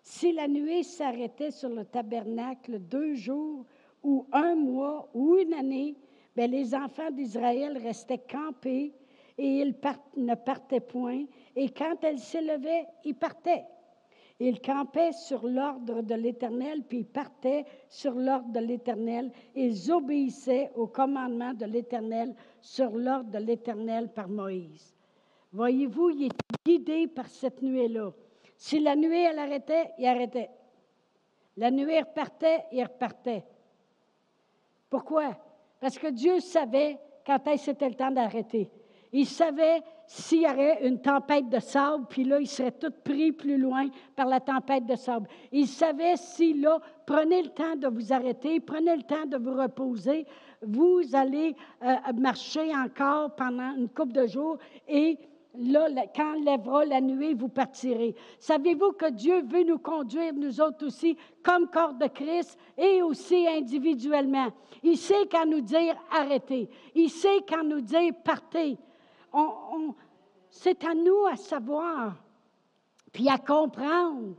Si la nuit s'arrêtait sur le tabernacle deux jours ou un mois ou une année, Bien, les enfants d'Israël restaient campés et ils ne partaient point. Et quand elle s'élevait, ils partaient. Ils campaient sur l'ordre de l'Éternel, puis ils partaient sur l'ordre de l'Éternel. Ils obéissaient au commandement de l'Éternel sur l'ordre de l'Éternel par Moïse. Voyez-vous, il est guidé par cette nuée-là. Si la nuée, elle arrêtait, il arrêtait. La nuée repartait, il repartait. Pourquoi? Parce que Dieu savait quand c'était le temps d'arrêter. Il savait s'il y avait une tempête de sable, puis là, il serait tout pris plus loin par la tempête de sable. Il savait si là, prenez le temps de vous arrêter, prenez le temps de vous reposer, vous allez euh, marcher encore pendant une couple de jours et là, quand lèvera la nuit, vous partirez. Savez-vous que Dieu veut nous conduire, nous autres aussi, comme corps de Christ et aussi individuellement? Il sait quand nous dire arrêtez. Il sait quand nous dire partez. C'est à nous à savoir, puis à comprendre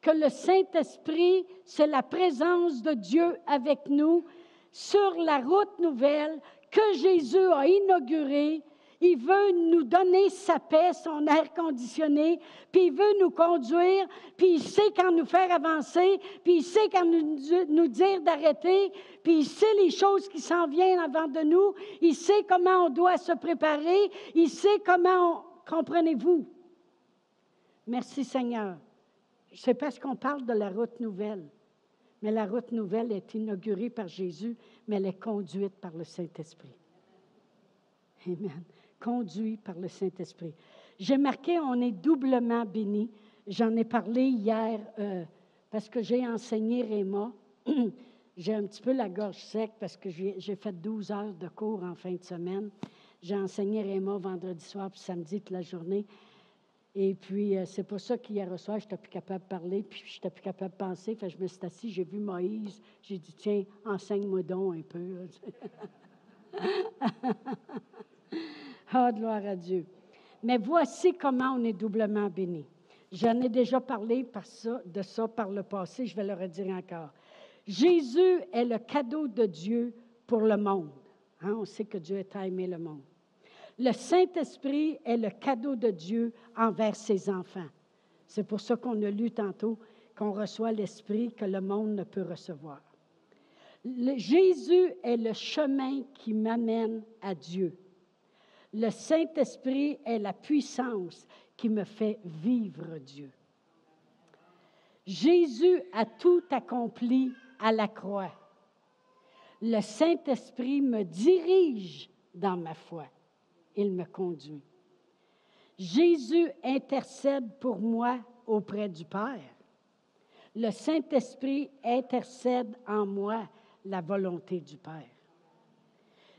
que le Saint-Esprit, c'est la présence de Dieu avec nous sur la route nouvelle que Jésus a inaugurée il veut nous donner sa paix, son air conditionné, puis il veut nous conduire, puis il sait quand nous faire avancer, puis il sait quand nous, dire d'arrêter, puis il sait les choses qui s'en viennent avant de nous, il sait comment on doit se préparer, il sait comment comprenez-vous? Merci Seigneur. C'est parce qu'on parle de la route nouvelle. Mais la route nouvelle est inaugurée par Jésus, mais elle est conduite par le Saint-Esprit. Amen conduit par le Saint-Esprit. J'ai marqué, on est doublement béni. J'en ai parlé hier euh, parce que j'ai enseigné Réma. j'ai un petit peu la gorge sec parce que j'ai fait 12 heures de cours en fin de semaine. J'ai enseigné Réma vendredi soir puis samedi toute la journée. Et puis, euh, c'est pour ça qu'hier soir, je n'étais plus capable de parler, puis je n'étais plus capable de penser. Fait je me suis assis, j'ai vu Moïse. J'ai dit, tiens, enseigne-moi donc un peu. Ah, gloire à Dieu. Mais voici comment on est doublement béni. J'en ai déjà parlé de ça par le passé, je vais le redire encore. Jésus est le cadeau de Dieu pour le monde. Hein, on sait que Dieu a aimé le monde. Le Saint-Esprit est le cadeau de Dieu envers ses enfants. C'est pour ça qu'on a lu tantôt qu'on reçoit l'Esprit que le monde ne peut recevoir. Jésus est le chemin qui m'amène à Dieu. Le Saint-Esprit est la puissance qui me fait vivre Dieu. Jésus a tout accompli à la croix. Le Saint-Esprit me dirige dans ma foi. Il me conduit. Jésus intercède pour moi auprès du Père. Le Saint-Esprit intercède en moi la volonté du Père.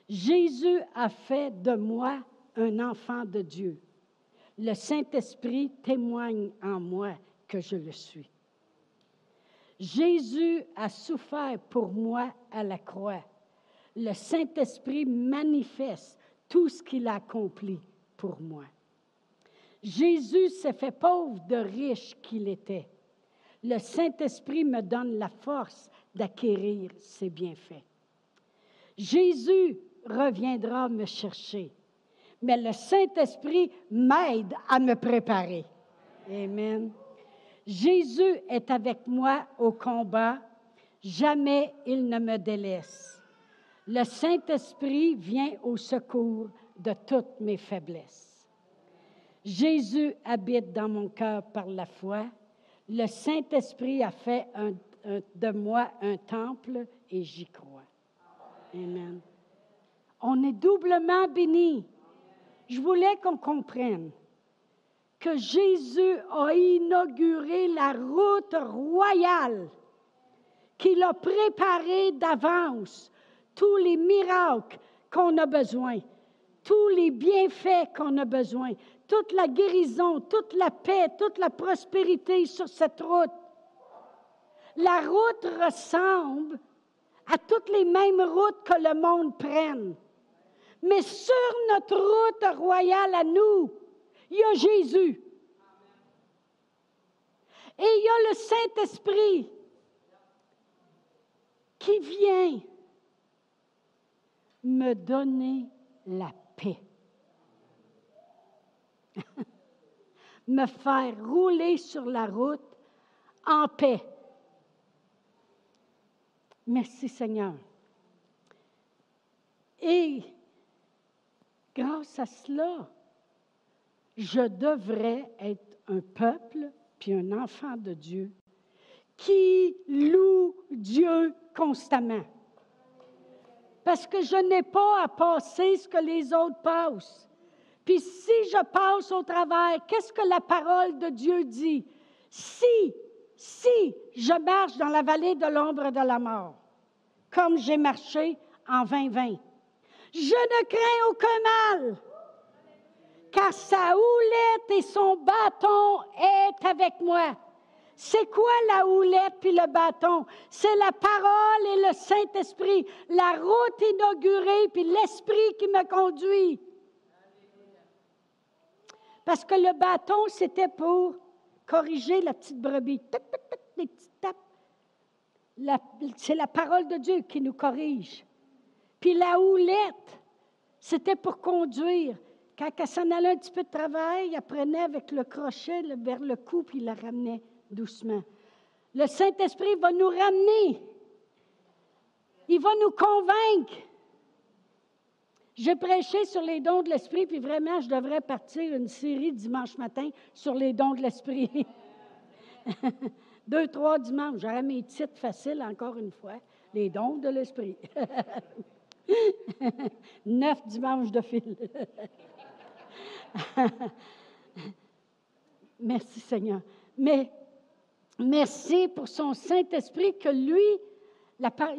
Jésus a fait de moi un enfant de Dieu. Le Saint-Esprit témoigne en moi que je le suis. Jésus a souffert pour moi à la croix. Le Saint-Esprit manifeste tout ce qu'il a accompli pour moi. Jésus s'est fait pauvre de riche qu'il était. Le Saint-Esprit me donne la force d'acquérir ses bienfaits. Jésus reviendra me chercher. Mais le Saint-Esprit m'aide à me préparer. Amen. Jésus est avec moi au combat. Jamais il ne me délaisse. Le Saint-Esprit vient au secours de toutes mes faiblesses. Jésus habite dans mon cœur par la foi. Le Saint-Esprit a fait de moi un temple et j'y crois. Amen. On est doublement béni. Je voulais qu'on comprenne que Jésus a inauguré la route royale, qu'il a préparée d'avance, tous les miracles qu'on a besoin, tous les bienfaits qu'on a besoin, toute la guérison, toute la paix, toute la prospérité sur cette route. La route ressemble à toutes les mêmes routes que le monde prenne. Mais sur notre route royale à nous, il y a Jésus. Et il y a le Saint-Esprit qui vient me donner la paix. me faire rouler sur la route en paix. Merci Seigneur. Et grâce à cela, je devrais être un peuple puis un enfant de Dieu qui loue Dieu constamment. Parce que je n'ai pas à passer ce que les autres passent. Puis si je passe au travers, qu'est-ce que la parole de Dieu dit? Si, si je marche dans la vallée de l'ombre de la mort, comme j'ai marché en 2020, je ne crains aucun mal, car sa houlette et son bâton est avec moi. C'est quoi la houlette puis le bâton? C'est la parole et le Saint-Esprit, la route inaugurée puis l'Esprit qui me conduit. Parce que le bâton, c'était pour corriger la petite brebis. C'est la parole de Dieu qui nous corrige. Puis la houlette, c'était pour conduire. Quand elle s'en allait un petit peu de travail, elle prenait avec le crochet vers le cou, puis la ramenait doucement. Le Saint-Esprit va nous ramener. Il va nous convaincre. J'ai prêché sur les dons de l'Esprit, puis vraiment, je devrais partir une série dimanche matin sur les dons de l'Esprit. Deux, trois dimanches. J'aurais mes titres faciles, encore une fois. Les dons de l'Esprit. Neuf dimanches de fil. Merci Seigneur. Mais merci pour son Saint-Esprit que lui,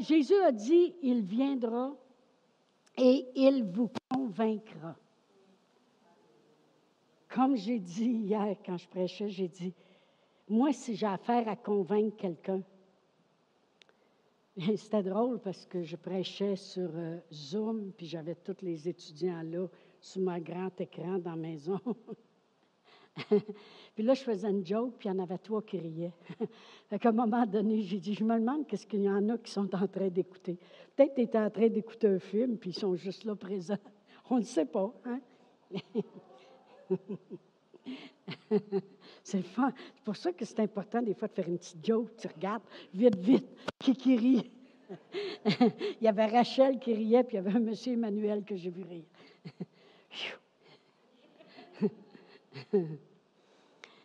Jésus a dit, il viendra et il vous convaincra. Comme j'ai dit hier quand je prêchais, j'ai dit, moi, si j'ai affaire à convaincre quelqu'un, c'était drôle parce que je prêchais sur euh, Zoom, puis j'avais tous les étudiants là sur mon grand écran dans la maison. puis là, je faisais une joke, puis il y en avait trois qui riaient. fait qu'à un moment donné, j'ai dit, je me demande qu'est-ce qu'il y en a qui sont en train d'écouter. Peut-être qu'ils étaient en train d'écouter un film, puis ils sont juste là présents. On ne sait pas, hein? C'est pour ça que c'est important des fois de faire une petite joke. Tu regardes, vite, vite, qui qui rit. il y avait Rachel qui riait, puis il y avait un monsieur Emmanuel que j'ai vu rire.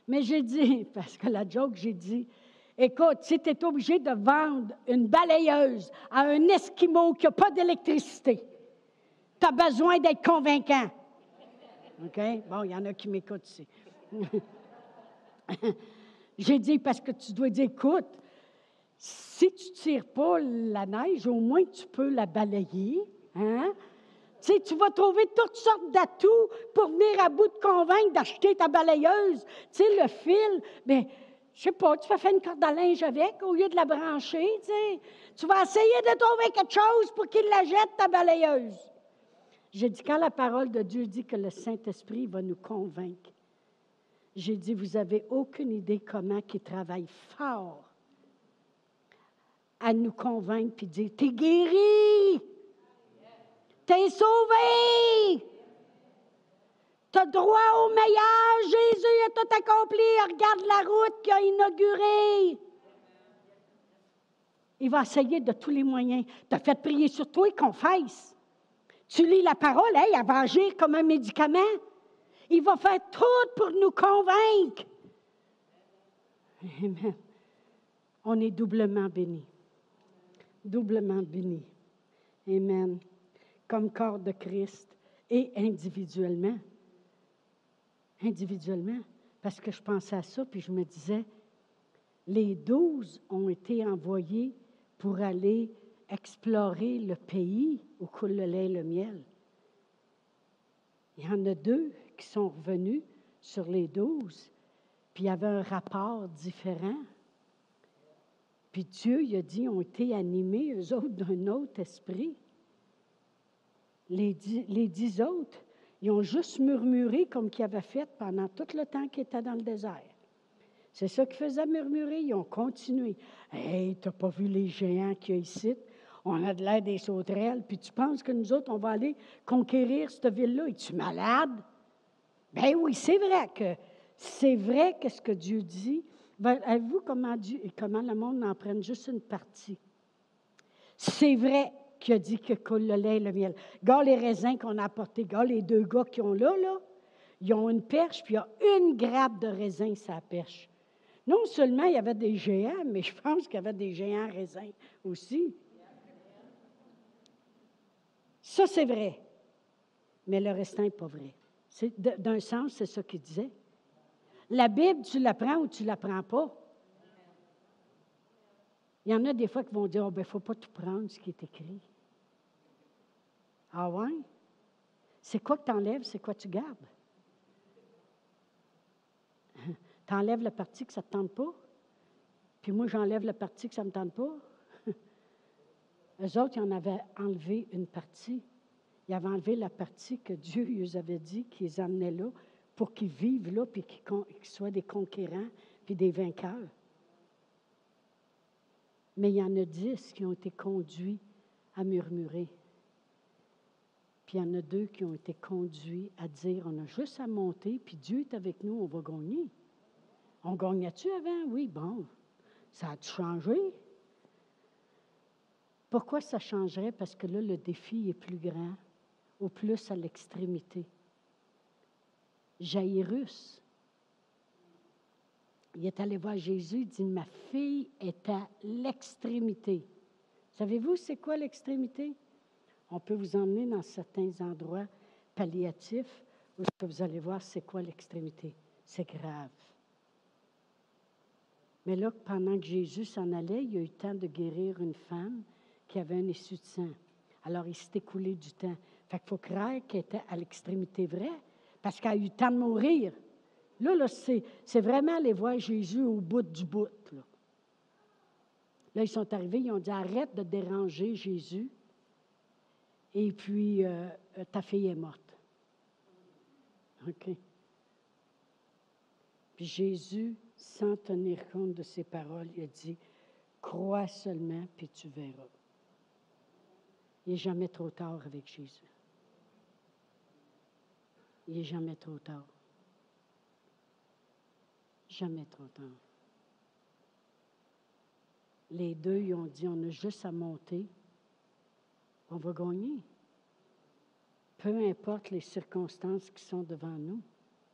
Mais j'ai dit, parce que la joke, j'ai dit, écoute, si tu es obligé de vendre une balayeuse à un Esquimau qui n'a pas d'électricité, tu as besoin d'être convaincant. OK? Bon, il y en a qui m'écoutent ici. j'ai dit, parce que tu dois dire, écoute, si tu ne tires pas la neige, au moins tu peux la balayer. Hein? Tu, vas trouver toutes sortes d'atouts pour venir à bout de convaincre d'acheter ta balayeuse. Tu sais, le fil, bien, je sais pas, tu vas faire une corde à linge avec au lieu de la brancher. Tu vas essayer de trouver quelque chose pour qu'il la jette, ta balayeuse. J'ai dit, quand la parole de Dieu dit que le Saint-Esprit va nous convaincre, j'ai dit, vous n'avez aucune idée comment il travaille fort à nous convaincre puis dire, t'es guéri, T'es sauvé. Tu as droit au meilleur. Jésus a tout accompli. Regarde la route qu'il a inaugurée. Il va essayer de tous les moyens. Tu as fait prier sur toi et confesse. Tu lis la parole, hey, elle va agir comme un médicament. Il va faire tout pour nous convaincre. Amen. On est doublement bénis. Doublement bénis. Amen comme corps de Christ et individuellement. Individuellement. Parce que je pensais à ça, puis je me disais, les douze ont été envoyés pour aller explorer le pays où coule le lait et le miel. Il y en a deux qui sont revenus sur les douze, puis il y avait un rapport différent. Puis Dieu, il a dit, ont été animés, eux autres, d'un autre esprit. Les dix, autres, ils ont juste murmuré comme qu'ils avaient fait pendant tout le temps qu'ils étaient dans le désert. C'est ça qui faisait murmurer. Ils ont continué. Hey, t'as pas vu les géants qu'il y a ici? on a de l'air des sauterelles, puis tu penses que nous autres, on va aller conquérir cette ville-là? Es-tu malade? Ben oui, c'est vrai que c'est vrai que ce que Dieu dit. Avez-vous comment, Dieu, comment le monde en prenne juste une partie? C'est vrai qu'il a dit que coule le lait et le miel. Gars, les raisins qu'on a apportés, gars, les deux gars qui ont là, là, ils ont une perche, puis il y a une grappe de raisin la perche. Non seulement il y avait des géants, mais je pense qu'il y avait des géants raisins aussi. Ça, c'est vrai. Mais le restant n'est pas vrai. D'un sens, c'est ça qu'il disait. La Bible, tu la prends ou tu ne la prends pas? Il y en a des fois qui vont dire, oh, ben, il ne faut pas tout prendre ce qui est écrit. Ah ouais? C'est quoi que tu enlèves, c'est quoi tu gardes? Tu enlèves la partie que ça ne te tente pas, puis moi, j'enlève la partie que ça ne me tente pas? Eux autres, ils en avaient enlevé une partie. Ils avaient enlevé la partie que Dieu lui avait dit qu'ils amenaient là pour qu'ils vivent là, puis qu'ils soient des conquérants, puis des vainqueurs. Mais il y en a dix qui ont été conduits à murmurer. Puis il y en a deux qui ont été conduits à dire, on a juste à monter, puis Dieu est avec nous, on va gagner. On gagnait-tu avant? Oui, bon. Ça a changé? Pourquoi ça changerait? Parce que là, le défi est plus grand, ou plus à l'extrémité. Jairus, il est allé voir Jésus, il dit, ma fille est à l'extrémité. Savez-vous c'est quoi l'extrémité? On peut vous emmener dans certains endroits palliatifs où vous allez voir c'est quoi l'extrémité? C'est grave. Mais là, pendant que Jésus s'en allait, il a eu le temps de guérir une femme qui avait un issue de sang. Alors, il s'est écoulé du temps. Fait qu'il faut croire qu'elle était à l'extrémité vraie, parce qu'elle a eu le temps de mourir. Là, là c'est, vraiment aller voir Jésus au bout du bout. Là. ils sont arrivés, ils ont dit Arrête de déranger Jésus. Et puis, euh, euh, ta fille est morte. OK. Puis Jésus sans tenir compte de ses paroles, il a dit, crois seulement, puis tu verras. Il n'est jamais trop tard avec Jésus. Il n'est jamais trop tard. Jamais trop tard. Les deux, ils ont dit, on a juste à monter, on va gagner. Peu importe les circonstances qui sont devant nous.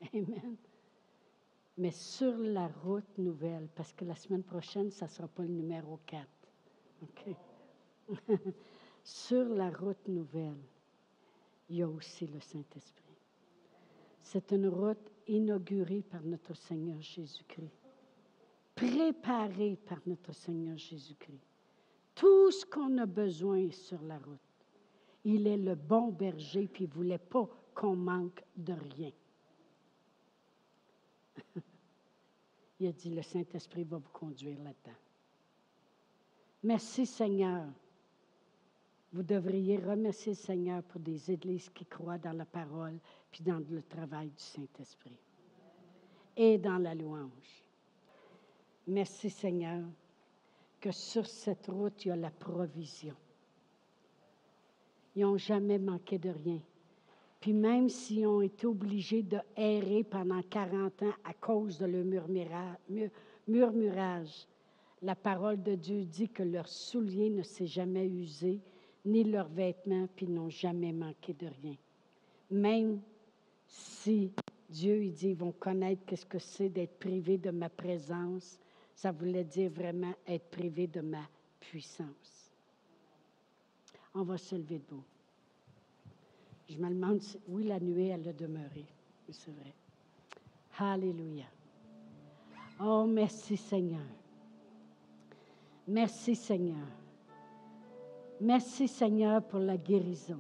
Amen mais sur la route nouvelle, parce que la semaine prochaine, ça ne sera pas le numéro 4. OK? sur la route nouvelle, il y a aussi le Saint-Esprit. C'est une route inaugurée par notre Seigneur Jésus-Christ, préparée par notre Seigneur Jésus-Christ. Tout ce qu'on a besoin sur la route. Il est le bon berger, puis il ne voulait pas qu'on manque de rien. Il a dit, le Saint-Esprit va vous conduire là-dedans. Merci Seigneur. Vous devriez remercier le Seigneur pour des églises qui croient dans la parole, puis dans le travail du Saint-Esprit. Et dans la louange. Merci Seigneur que sur cette route, il y a la provision. Ils n'ont jamais manqué de rien. Puis même s'ils ont été obligés de errer pendant 40 ans à cause de leur murmurage, la parole de Dieu dit que leur soulier ne s'est jamais usé, ni leurs vêtements, puis n'ont jamais manqué de rien. Même si Dieu il dit, ils vont connaître qu'est-ce que c'est d'être privé de ma présence, ça voulait dire vraiment être privé de ma puissance. On va se lever debout. Je me demande si, oui, la nuée, elle a demeuré. C'est vrai. Alléluia. Oh, merci Seigneur. Merci Seigneur. Merci Seigneur pour la guérison.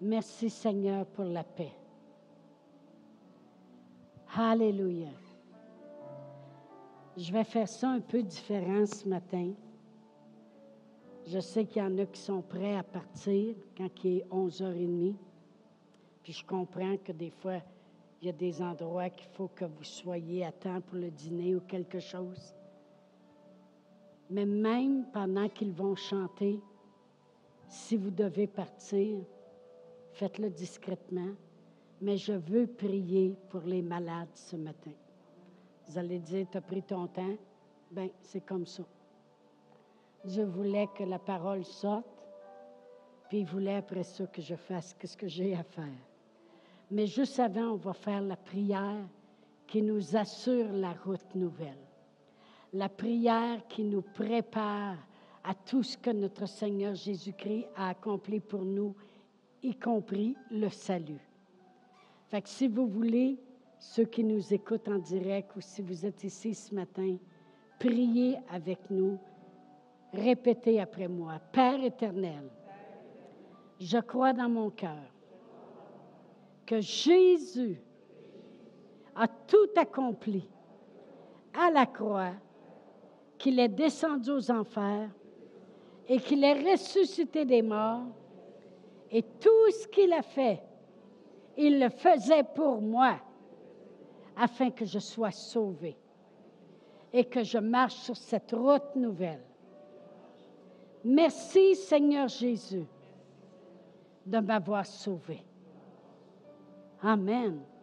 Merci Seigneur pour la paix. Alléluia. Je vais faire ça un peu différent ce matin. Je sais qu'il y en a qui sont prêts à partir quand il est 11h30. Puis je comprends que des fois, il y a des endroits qu'il faut que vous soyez à temps pour le dîner ou quelque chose. Mais même pendant qu'ils vont chanter, si vous devez partir, faites-le discrètement. Mais je veux prier pour les malades ce matin. Vous allez dire, tu as pris ton temps? Bien, c'est comme ça. Je voulais que la parole sorte, puis il voulait après ça que je fasse ce que j'ai à faire. Mais juste avant, on va faire la prière qui nous assure la route nouvelle. La prière qui nous prépare à tout ce que notre Seigneur Jésus-Christ a accompli pour nous, y compris le salut. Fait que si vous voulez, ceux qui nous écoutent en direct ou si vous êtes ici ce matin, priez avec nous. Répétez après moi. Père éternel, je crois dans mon cœur que Jésus a tout accompli à la croix, qu'il est descendu aux enfers et qu'il est ressuscité des morts. Et tout ce qu'il a fait, il le faisait pour moi, afin que je sois sauvé et que je marche sur cette route nouvelle. Merci Seigneur Jésus de m'avoir sauvé. Amen.